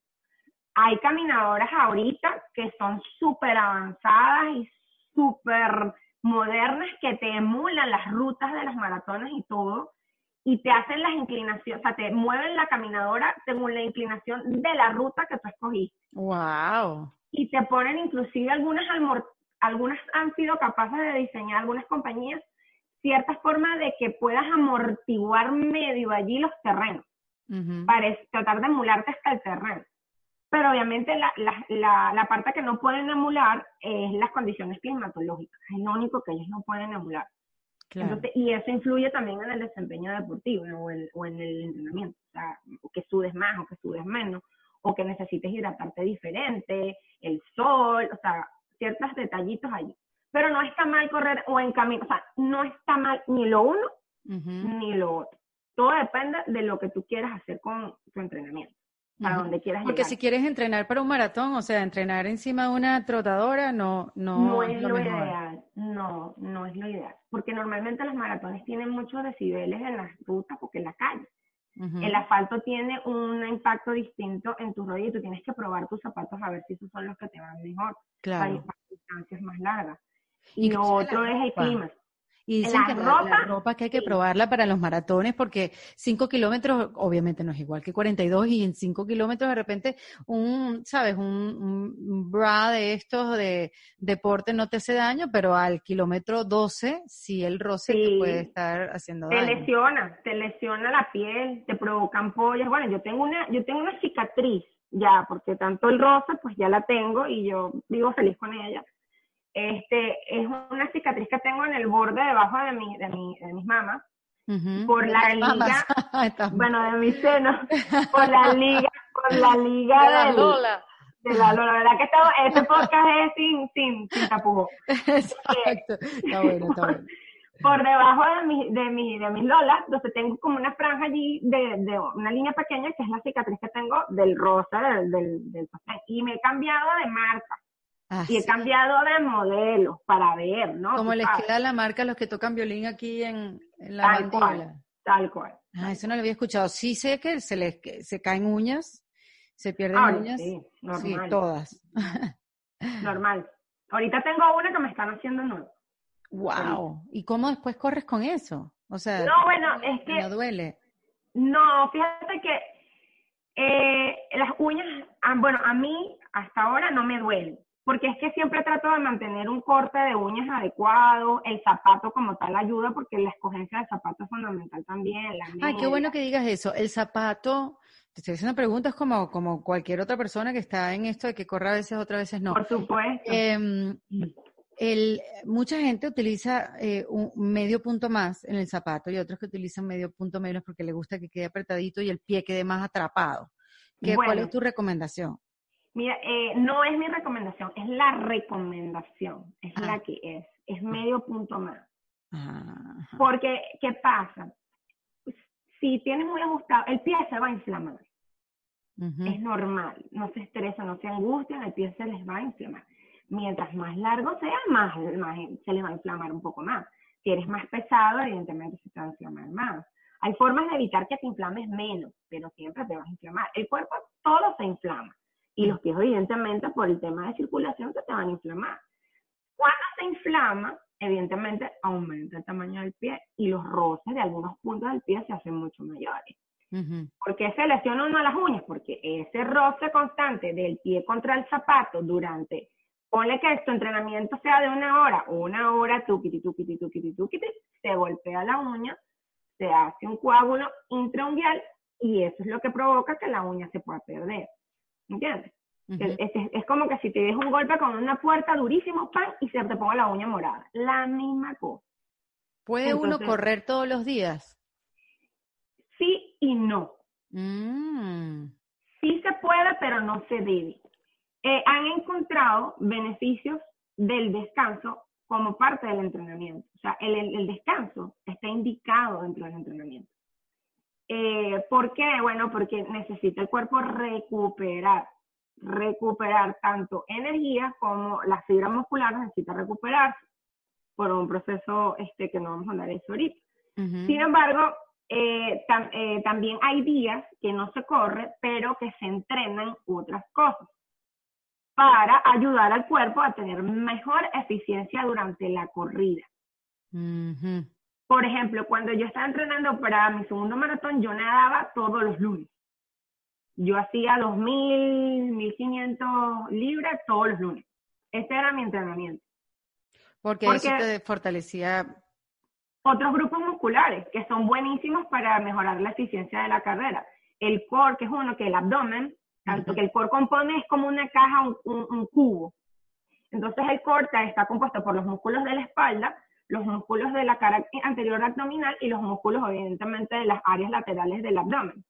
Hay caminadoras ahorita que son súper avanzadas y súper modernas que te emulan las rutas de las maratones y todo, y te hacen las inclinaciones, o sea, te mueven la caminadora según la inclinación de la ruta que tú escogiste. ¡Wow! Y te ponen inclusive algunas algunas han sido capaces de diseñar algunas compañías cierta forma de que puedas amortiguar medio allí los terrenos, para tratar de emularte hasta el terreno. Pero obviamente la, la, la, parte que no pueden emular es las condiciones climatológicas, es lo único que ellos no pueden emular. y eso influye también en el desempeño deportivo o, o, en el entrenamiento, o sea, que sudes más o que sudes menos, o que necesites hidratarte diferente, el sol, o sea, ciertos detallitos allí. Pero no está mal correr o en camino, o sea, no está mal ni lo uno ni lo otro. Todo depende de lo que tú quieras hacer con tu entrenamiento, para donde quieras Porque si quieres entrenar para un maratón, o sea, entrenar encima de una trotadora, no, no, no es lo, ideal. No, no es lo ideal. Porque normalmente los maratones tienen muchos decibeles en las rutas, porque en la calle. El asfalto tiene un impacto distinto en tu rodilla y tú tienes que probar tus zapatos a ver si esos son los que te van mejor claro. para distancias más largas. Y, lo otro es el clima. Y dicen que ropa, la, ropa que hay que probarla para los maratones porque 5 kilómetros obviamente no es igual que 42 y en 5 kilómetros de repente un, ¿sabes? Un, bra de estos de deporte no te hace daño, pero al kilómetro 12 sí el roce te puede estar haciendo daño. Te lesiona, te lesiona la piel, te provoca ampollas. Bueno, yo tengo una, yo tengo una cicatriz ya, porque tanto el roce pues ya la tengo y yo vivo feliz con ella este, es una cicatriz que tengo en el borde debajo de, mi, de, mi, de mis mamas, por la liga, bueno, de mi seno, por la liga, por la liga de la Lola. De la Lola, ¿verdad que estaba, este podcast es sin, sin, sin tapujo. Exacto, está bueno, está bueno. Por debajo de mi, de mi, de mis lolas, entonces tengo como una franja allí de, de una línea pequeña que es la cicatriz que tengo del rosa del, del, del Y me he cambiado de marca Ah, y he cambiado de modelo para ver, ¿no? Como les queda la marca a los que tocan violín aquí en, la tal cual, tal cual. Ah, eso no lo había escuchado. Sí sé que se les se caen uñas, se pierden uñas. Sí, normal. Sí, todas. normal. Ahorita tengo una que me están haciendo nuevo. Wow. ¿Y cómo después corres con eso? O sea, no, bueno, es que no duele. No, fíjate que eh, las uñas, ah, bueno, a mí hasta ahora no me duelen porque es que siempre trato de mantener un corte de uñas adecuado, el zapato como tal ayuda, porque la escogencia del zapato es fundamental también. La Ay, qué bueno que digas eso. El zapato, te estoy haciendo preguntas como, como cualquier otra persona que está en esto de que corre a veces, otras veces no. Por supuesto. Em, el, mucha gente utiliza eh, un medio punto más en el zapato y otros que utilizan medio punto menos porque le gusta que quede apretadito y el pie quede más atrapado. ¿Qué, ¿Cuál es tu recomendación? Mira, eh, no es mi recomendación, es la recomendación, es la que es, es medio punto más. Porque, ¿qué pasa? Si tienes muy ajustado, el pie se va a inflamar. Es normal, no se estresa, no se angustian, el pie se les va a inflamar. Mientras más largo sea, más, más se les va a inflamar un poco más. Si eres más pesado, evidentemente se te va a inflamar más. Hay formas de evitar que te inflames menos, pero siempre te vas a inflamar. El cuerpo todo se inflama y los pies evidentemente por el tema de circulación se te van a inflamar. Cuando se inflama, evidentemente aumenta el tamaño del pie y los roces de algunos puntos del pie se hacen mucho mayores. ¿Por qué se lesiona uno las uñas? Porque ese roce constante del pie contra el zapato durante Ponle que tu entrenamiento sea de una hora, una hora, tuquiti, tuquiti, tuquiti, tuquiti, se golpea la uña, se hace un coágulo intraunguial y eso es lo que provoca que la uña se pueda perder. ¿Entiendes? es, como que si te dejas un golpe con una puerta durísimo, pan, y se te ponga la uña morada. La misma cosa. ¿Puede uno correr todos los días? Sí y no. Mm. Sí se puede, pero no se debe. Eh, han encontrado beneficios del descanso como parte del entrenamiento. O sea, el, descanso está indicado dentro del entrenamiento. Eh, ¿Por qué? Bueno, porque necesita el cuerpo recuperar, recuperar tanto energía como la fibra muscular necesita recuperarse por un proceso este, que no vamos a hablar de eso ahorita. Sin embargo, eh, eh, también hay días que no se corre, pero que se entrenan otras cosas para ayudar al cuerpo a tener mejor eficiencia durante la corrida. Por ejemplo, cuando yo estaba entrenando para mi segundo maratón, yo nadaba todos los lunes. Yo hacía 2.000, 1.500 libras todos los lunes. Ese era mi entrenamiento. Porque, Porque eso te fortalecía otros grupos musculares que son buenísimos para mejorar la eficiencia de la carrera. El core, que es uno que el abdomen, tanto que el core compone es como una caja, un, cubo. Entonces el core está compuesto por los músculos de la espalda, los músculos de la cara anterior abdominal y los músculos evidentemente de las áreas laterales del abdomen.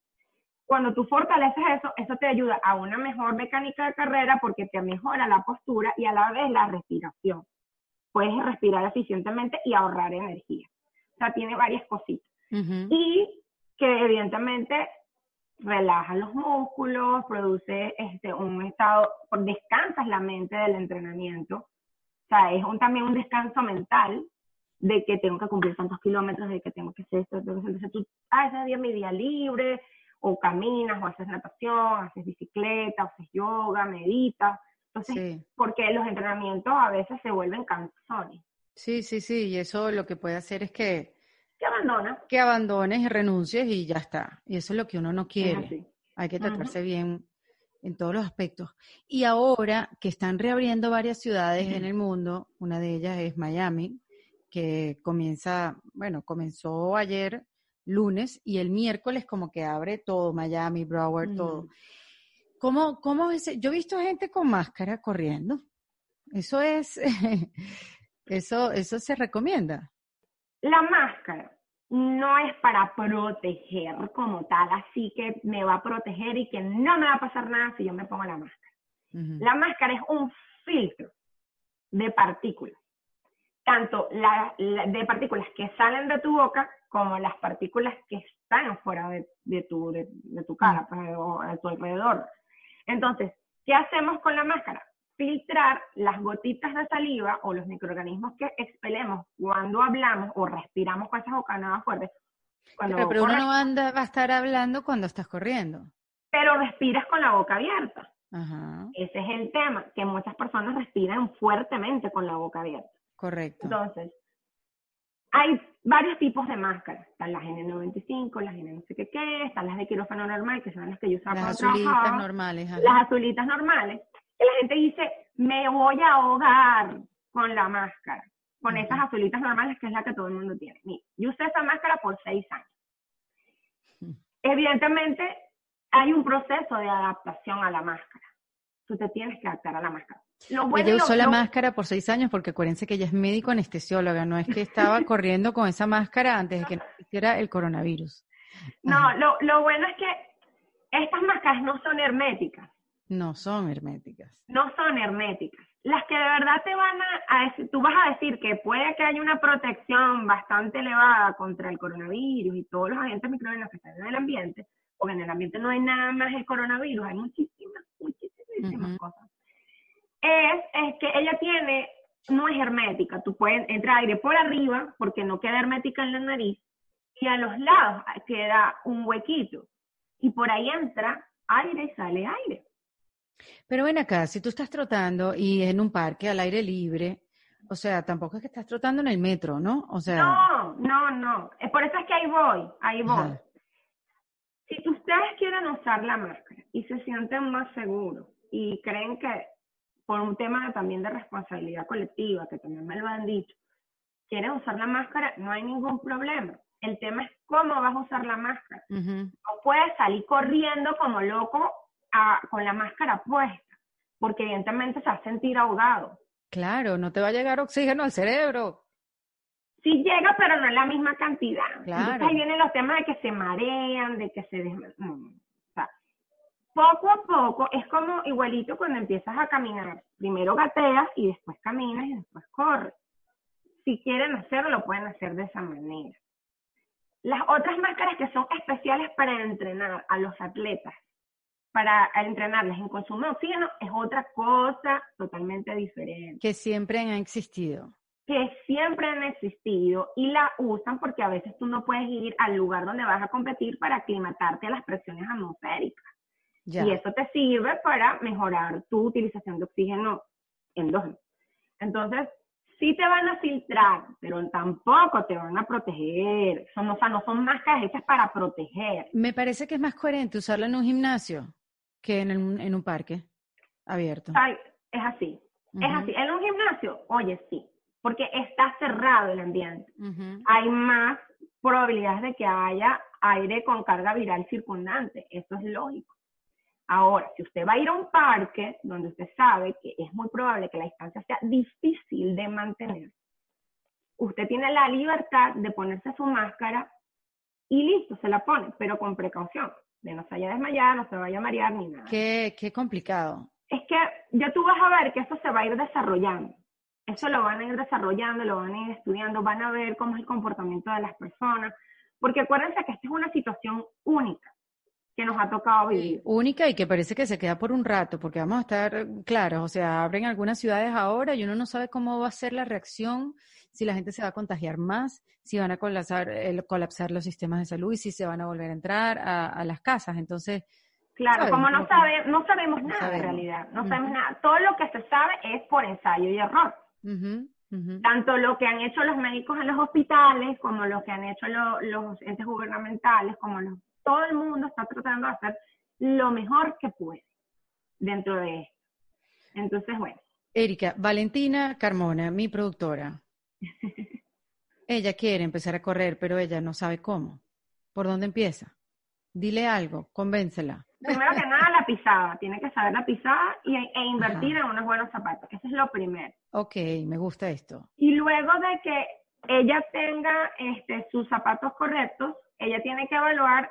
Cuando tú fortaleces eso, eso te ayuda a una mejor mecánica de carrera porque te mejora la postura y a la vez la respiración. Puedes respirar eficientemente y ahorrar energía. O sea, tiene varias cositas. Y que evidentemente relaja los músculos, produce este, un estado, descansas la mente del entrenamiento. O sea, es un, también un descanso mental de que tengo que cumplir tantos kilómetros, de que tengo que hacer esto, entonces tú, ah, ese día mi día libre, o caminas, o haces natación, haces bicicleta, haces yoga, meditas. Entonces, porque los entrenamientos a veces se vuelven cansones. Sí, sí, sí, y eso lo que puede hacer es que... Que abandonas. Que abandones y renuncies y ya está. Y eso es lo que uno no quiere. Hay que tratarse bien en todos los aspectos. Y ahora que están reabriendo varias ciudades en el mundo, una de ellas es Miami, que comienza, bueno, comenzó ayer lunes y el miércoles como que abre todo, Miami, Broward, todo. ¿Cómo, cómo es? Yo he visto gente con máscara corriendo. Eso es, Eso, eso se recomienda. La máscara no es para proteger como tal, así que me va a proteger y que no me va a pasar nada si yo me pongo la máscara. La máscara es un filtro de partículas, tanto de partículas que salen de tu boca como las partículas que están afuera de, tu, de, tu cara, pues, o a tu alrededor. Entonces, ¿qué hacemos con la máscara? filtrar las gotitas de saliva o los microorganismos que expelemos cuando hablamos o respiramos con esas bocanadas fuertes. Cuando pero, uno no anda, va a estar hablando cuando estás corriendo. Pero respiras con la boca abierta. Ese es el tema, que muchas personas respiran fuertemente con la boca abierta. Correcto. Entonces, hay varios tipos de máscaras. Están las N95, las N no sé qué qué, están las de quirófano normal, que son las que yo usaba Las azulitas normales. Las azulitas normales la gente dice, me voy a ahogar con la máscara, con esas azulitas normales que es la que todo el mundo tiene. yo usé esa máscara por seis años. Evidentemente, hay un proceso de adaptación a la máscara. Tú te tienes que adaptar a la máscara. Ella usó la máscara por seis años porque acuérdense que ella es médico anestesióloga, no es que estaba corriendo con esa máscara antes de que no existiera el coronavirus. No, lo, lo bueno es que estas máscaras no son herméticas. No son herméticas. No son herméticas. Las que de verdad te van a, decir, tú vas a decir que puede que haya una protección bastante elevada contra el coronavirus y todos los agentes microbianos que están en el ambiente, porque en el ambiente no hay nada más el coronavirus, hay muchísimas, muchísimas cosas. Es, es que ella tiene, no es hermética, tú puedes entrar aire por arriba, porque no queda hermética en la nariz, y a los lados queda un huequito, y por ahí entra aire y sale aire. Pero ven acá, si tú estás trotando y en un parque al aire libre, o sea, tampoco es que estás trotando en el metro, ¿no? O sea. No, no, no. Por eso es que ahí voy, ahí voy. Si ustedes quieren usar la máscara y se sienten más seguros y creen que por un tema también de responsabilidad colectiva, que también me lo han dicho, quieres usar la máscara, no hay ningún problema. El tema es cómo vas a usar la máscara. No puedes salir corriendo como loco con la máscara puesta, porque evidentemente se va a sentir ahogado. Claro, no te va a llegar oxígeno al cerebro. Sí llega, pero no es la misma cantidad. Entonces ahí vienen los temas de que se marean, de que se... O sea, poco a poco es como igualito cuando empiezas a caminar. Primero gateas y después caminas y después corres. Si quieren hacerlo, lo pueden hacer de esa manera. Las otras máscaras que son especiales para entrenar a los atletas, para entrenarles en consumo de oxígeno, es otra cosa totalmente diferente. Que siempre han existido que siempre han existido y la usan porque a veces tú no puedes ir al lugar donde vas a competir para aclimatarte a las presiones atmosféricas. Y eso te sirve para mejorar tu utilización de oxígeno endógeno. Entonces, sí te van a filtrar, pero tampoco te van a proteger. Son, o sea, no son máscaras hechas para proteger. Me parece que es más coherente usarla en un gimnasio que en, en un parque abierto. es así. Es así. En un gimnasio, oye, sí porque está cerrado el ambiente. Hay más probabilidades de que haya aire con carga viral circundante, eso es lógico. Ahora, si usted va a ir a un parque donde usted sabe que es muy probable que la distancia sea difícil de mantener, usted tiene la libertad de ponerse su máscara y listo, se la pone, pero con precaución, de no se vaya a desmayar, no se vaya a marear ni nada. Qué, qué complicado. Es que ya tú vas a ver que eso se va a ir desarrollando. Eso lo van a ir desarrollando, lo van a ir estudiando, van a ver cómo es el comportamiento de las personas, porque acuérdense que esta es una situación única que nos ha tocado vivir. única y que parece que se queda por un rato, porque vamos a estar claros, o sea, abren algunas ciudades ahora y uno no sabe cómo va a ser la reacción, si la gente se va a contagiar más, si van a colapsar, colapsar los sistemas de salud y si se van a volver a entrar a, las casas. Entonces, Claro, como no, sabe, no sabemos nada en realidad, no sabemos nada. Todo lo que se sabe es por ensayo y error. Tanto lo que han hecho los médicos en los hospitales, como lo que han hecho los entes gubernamentales, como todo el mundo está tratando de hacer lo mejor que puede dentro de esto. Entonces, bueno. Erika, Valentina Carmona, mi productora. ella quiere empezar a correr, pero ella no sabe cómo. ¿Por dónde empieza? Dile algo, convéncela. Primero que nada, la pisada. Tiene que saber la pisada y, e invertir en unos buenos zapatos. Eso es lo primero. Ok, me gusta esto. Y luego de que ella tenga este, sus zapatos correctos, ella tiene que evaluar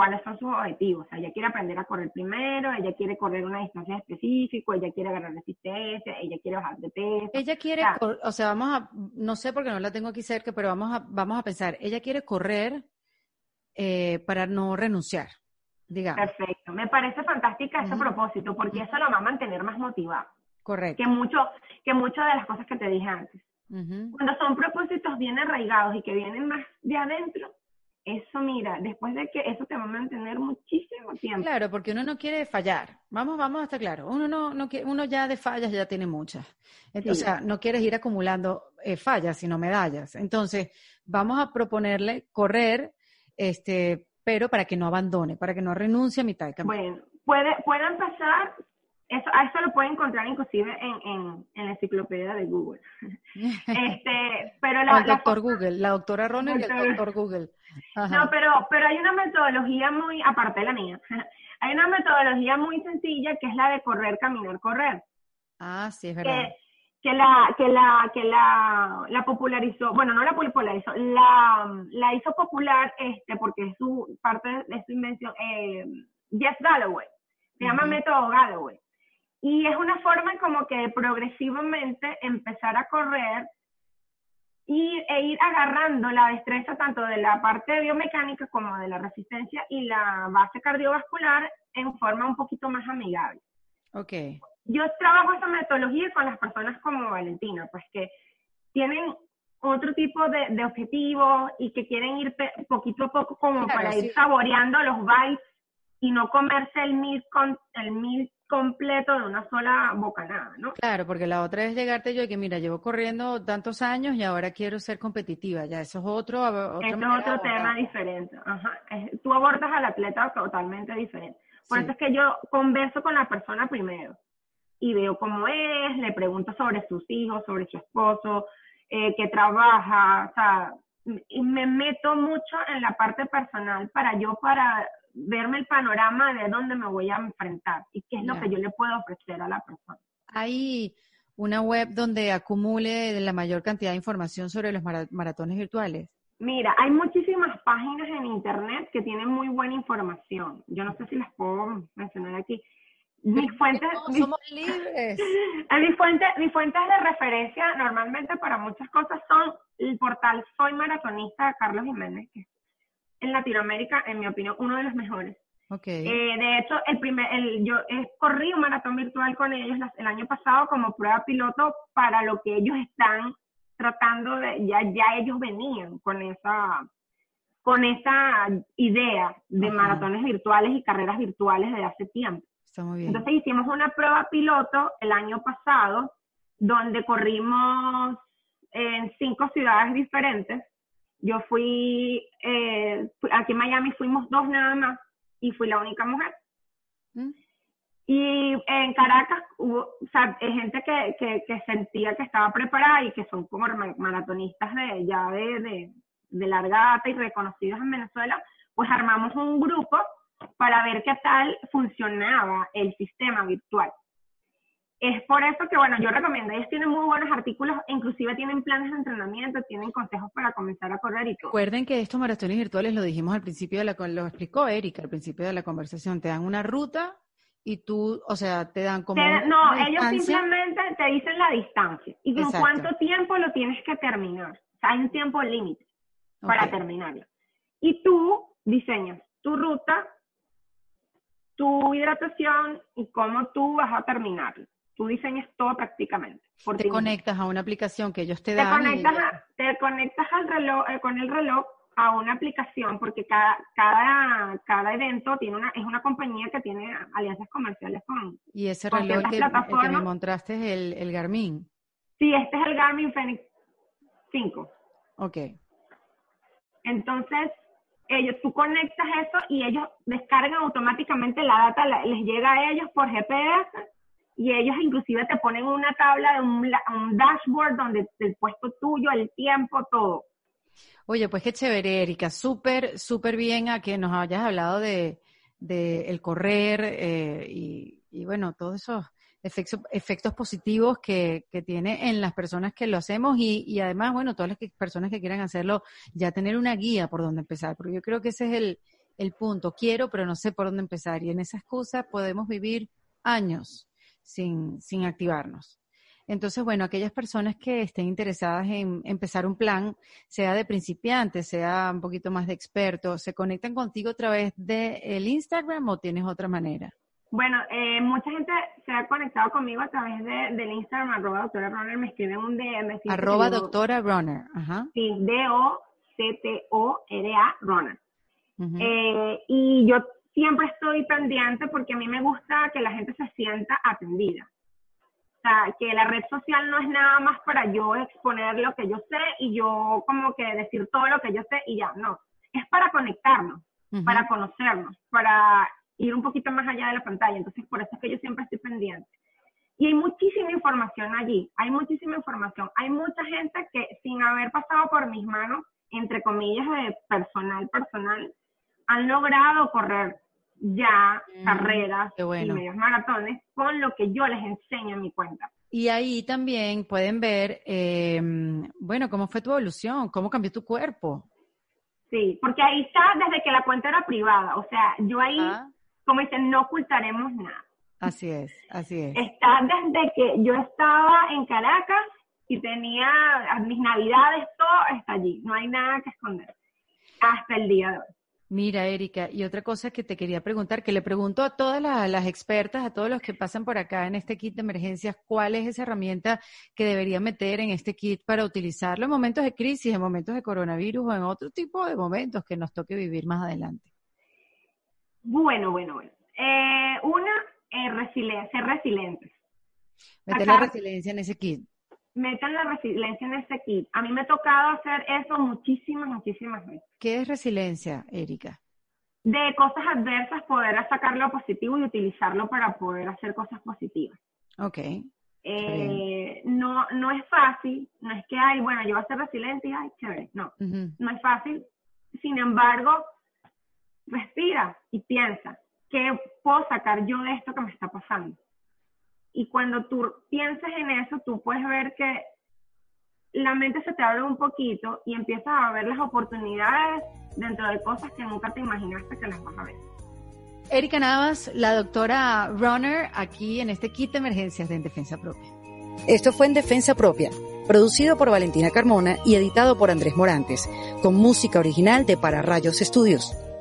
cuáles son sus objetivos. O sea, ella quiere aprender a correr primero, ella quiere correr una distancia específica, ella quiere ganar resistencia, ella quiere bajar de peso. Ella quiere, o sea, vamos a, no sé porque no la tengo aquí cerca, pero vamos a, vamos a pensar, ella quiere correr eh, para no renunciar. Perfecto. Me parece fantástica ese propósito, porque eso la va a mantener más motivada. Correcto. Que, mucho, que muchas de las cosas que te dije antes. Cuando son propósitos bien arraigados y que vienen más de adentro, eso mira, después de que eso te va a mantener muchísimo tiempo. Claro, porque uno no quiere fallar. Vamos, vamos a estar claro. Uno no, no uno ya de fallas ya tiene muchas. O sea, no quieres ir acumulando eh, fallas, sino medallas. Entonces, vamos a proponerle correr, este, pero para que no abandone, para que no renuncie a mitad de camino. Bueno, puede, pueden pasar, eso, a eso lo pueden encontrar inclusive en, en, la enciclopedia de Google. este, pero la, el doctor Google, la doctora Ronald y el doctor Google. No, pero, pero hay una metodología muy, aparte de la mía, hay una metodología muy sencilla que es la de correr, caminar, correr. Ah, sí, es verdad que la, que la, que la, la popularizó, bueno, no la popularizó, la, la hizo popular, este, porque es su parte de su invención, eh, Jeff Galloway, se llama método Galloway. Y es una forma como que progresivamente empezar a correr y, e ir agarrando la destreza tanto de la parte biomecánica como de la resistencia y la base cardiovascular en forma un poquito más amigable. Okay yo trabajo esta metodología con las personas como Valentina, pues que tienen otro tipo de, objetivos y que quieren ir poquito a poco como para ir saboreando los bites y no comerse el mil, con, el mil completo de una sola bocanada, ¿no? Claro, porque la otra es llegarte yo y que mira, llevo corriendo tantos años y ahora quiero ser competitiva, ya eso es otro, otro es otro tema diferente, Ajá. tú abordas al atleta totalmente diferente. Por eso es que yo converso con la persona primero y veo cómo es, le pregunto sobre sus hijos, sobre su esposo, eh, que trabaja, o sea, y me meto mucho en la parte personal para yo, para verme el panorama de dónde me voy a enfrentar y qué es lo que yo le puedo ofrecer a la persona. Hay una web donde acumule la mayor cantidad de información sobre los maratones virtuales. Mira, hay muchísimas páginas en internet que tienen muy buena información. Yo no sé si las puedo mencionar aquí. Mis fuentes, somos libres. mis fuentes, mis fuentes de referencia normalmente para muchas cosas son el portal Soy Maratonista de Carlos Jiménez, que en Latinoamérica, en mi opinión, uno de los mejores. Okay. Eh, de hecho, el primer, el, yo he corrido un maratón virtual con ellos el año pasado como prueba piloto para lo que ellos están tratando de, ya, ya ellos venían con esa, con esa idea de maratones virtuales y carreras virtuales desde hace tiempo. Entonces hicimos una prueba piloto el año pasado donde corrimos en cinco ciudades diferentes. Yo fui, eh, aquí en Miami fuimos dos nada más y fui la única mujer. Mm. Y en Caracas hubo o sea, gente que, que, que, sentía que estaba preparada y que son como maratonistas de ya de, de, de larga data y reconocidos en Venezuela, pues armamos un grupo para ver qué tal funcionaba el sistema virtual. Es por eso que, bueno, yo recomiendo, ellos tienen muy buenos artículos, inclusive tienen planes de entrenamiento, tienen consejos para comenzar a correr y todo. Recuerden que estos maratones virtuales lo dijimos al principio de la, lo explicó Erika al principio de la conversación, te dan una ruta y tú, o sea, te dan como... no, ellos simplemente te dicen la distancia y con cuánto tiempo lo tienes que terminar. O sea, hay un tiempo límite para terminarlo. Y tú diseñas tu ruta, tu hidratación y cómo tú vas a terminarlo. Tú diseñas todo prácticamente. te conectas a una aplicación que ellos te, dan. Te conectas, al reloj, eh, con el reloj a una aplicación porque cada, cada, cada evento tiene una, es una compañía que tiene alianzas comerciales con Y ese reloj que, que, me mostraste es el, el Garmin. Sí, este es el Garmin Fenix 5. Ok. Entonces, ellos, tú conectas eso y ellos descargan automáticamente la data, les llega a ellos por GPS y ellos inclusive te ponen una tabla de un, un dashboard donde el puesto tuyo, el tiempo, todo. Oye, pues qué chévere, Erika. Súper, súper bien a que nos hayas hablado de, de el correr eh, y, y, bueno, todos esos efectos, efectos positivos que, que, tiene en las personas que lo hacemos y, y además, bueno, todas las personas que quieran hacerlo, ya tener una guía por dónde empezar, porque yo creo que ese es el, el punto. Quiero, pero no sé por dónde empezar. Y en esa excusa podemos vivir años sin, sin activarnos. Entonces, bueno, aquellas personas que estén interesadas en empezar un plan, sea de principiante, sea un poquito más de experto, ¿se conectan contigo a través del el Instagram o tienes otra manera? Bueno, eh, mucha gente se ha conectado conmigo a través de, del Instagram, arroba doctora Runner, me escriben un DM. Arroba doctora Runner, ajá. Sí, D-O-C-T-O-R-A Runner. eh, y yo siempre estoy pendiente porque a mí me gusta que la gente se sienta atendida. O sea, que la red social no es nada más para yo exponer lo que yo sé y yo como que decir todo lo que yo sé y ya, no. Es para conectarnos, para conocernos, para ir un poquito más allá de la pantalla. Entonces, por eso es que yo siempre estoy pendiente. Y hay muchísima información allí, hay muchísima información. Hay mucha gente que sin haber pasado por mis manos, entre comillas, de personal, personal, han logrado correr ya mm, carreras y medios maratones con lo que yo les enseño en mi cuenta. Y ahí también pueden ver, eh, bueno, cómo fue tu evolución, cómo cambió tu cuerpo. Sí, porque ahí está desde que la cuenta era privada. O sea, yo ahí, como dicen, no ocultaremos nada. Así es, así es. Está desde que yo estaba en Caracas y tenía mis navidades, todo está allí. No hay nada que esconder. Hasta el día de hoy. Mira, Erika, y otra cosa que te quería preguntar, que le pregunto a todas las, expertas, a todos los que pasan por acá en este kit de emergencias, ¿cuál es esa herramienta que debería meter en este kit para utilizarlo en momentos de crisis, en momentos de coronavirus o en otro tipo de momentos que nos toque vivir más adelante? Bueno, bueno, bueno. Eh, una, eh, ser resilientes. Meter la resiliencia en ese kit metan la resiliencia en este kit. A mí me ha tocado hacer eso muchísimas, muchísimas veces. ¿Qué es resiliencia, Erika? De cosas adversas poder sacar lo positivo y utilizarlo para poder hacer cosas positivas. Ok. Eh, no, no es fácil, no es que, ay, bueno, yo voy a ser resiliente y, ay, chévere, no, no es fácil. Sin embargo, respira y piensa, ¿qué puedo sacar yo de esto que me está pasando? Y cuando tú piensas en eso, tú puedes ver que la mente se te abre un poquito y empiezas a ver las oportunidades dentro de cosas que nunca te imaginaste que las vas a ver. Erika Navas, la doctora Runner, aquí en este kit de emergencias de En Defensa Propia. Esto fue En Defensa Propia, producido por Valentina Carmona y editado por Andrés Morantes, con música original de Para Rayos Estudios.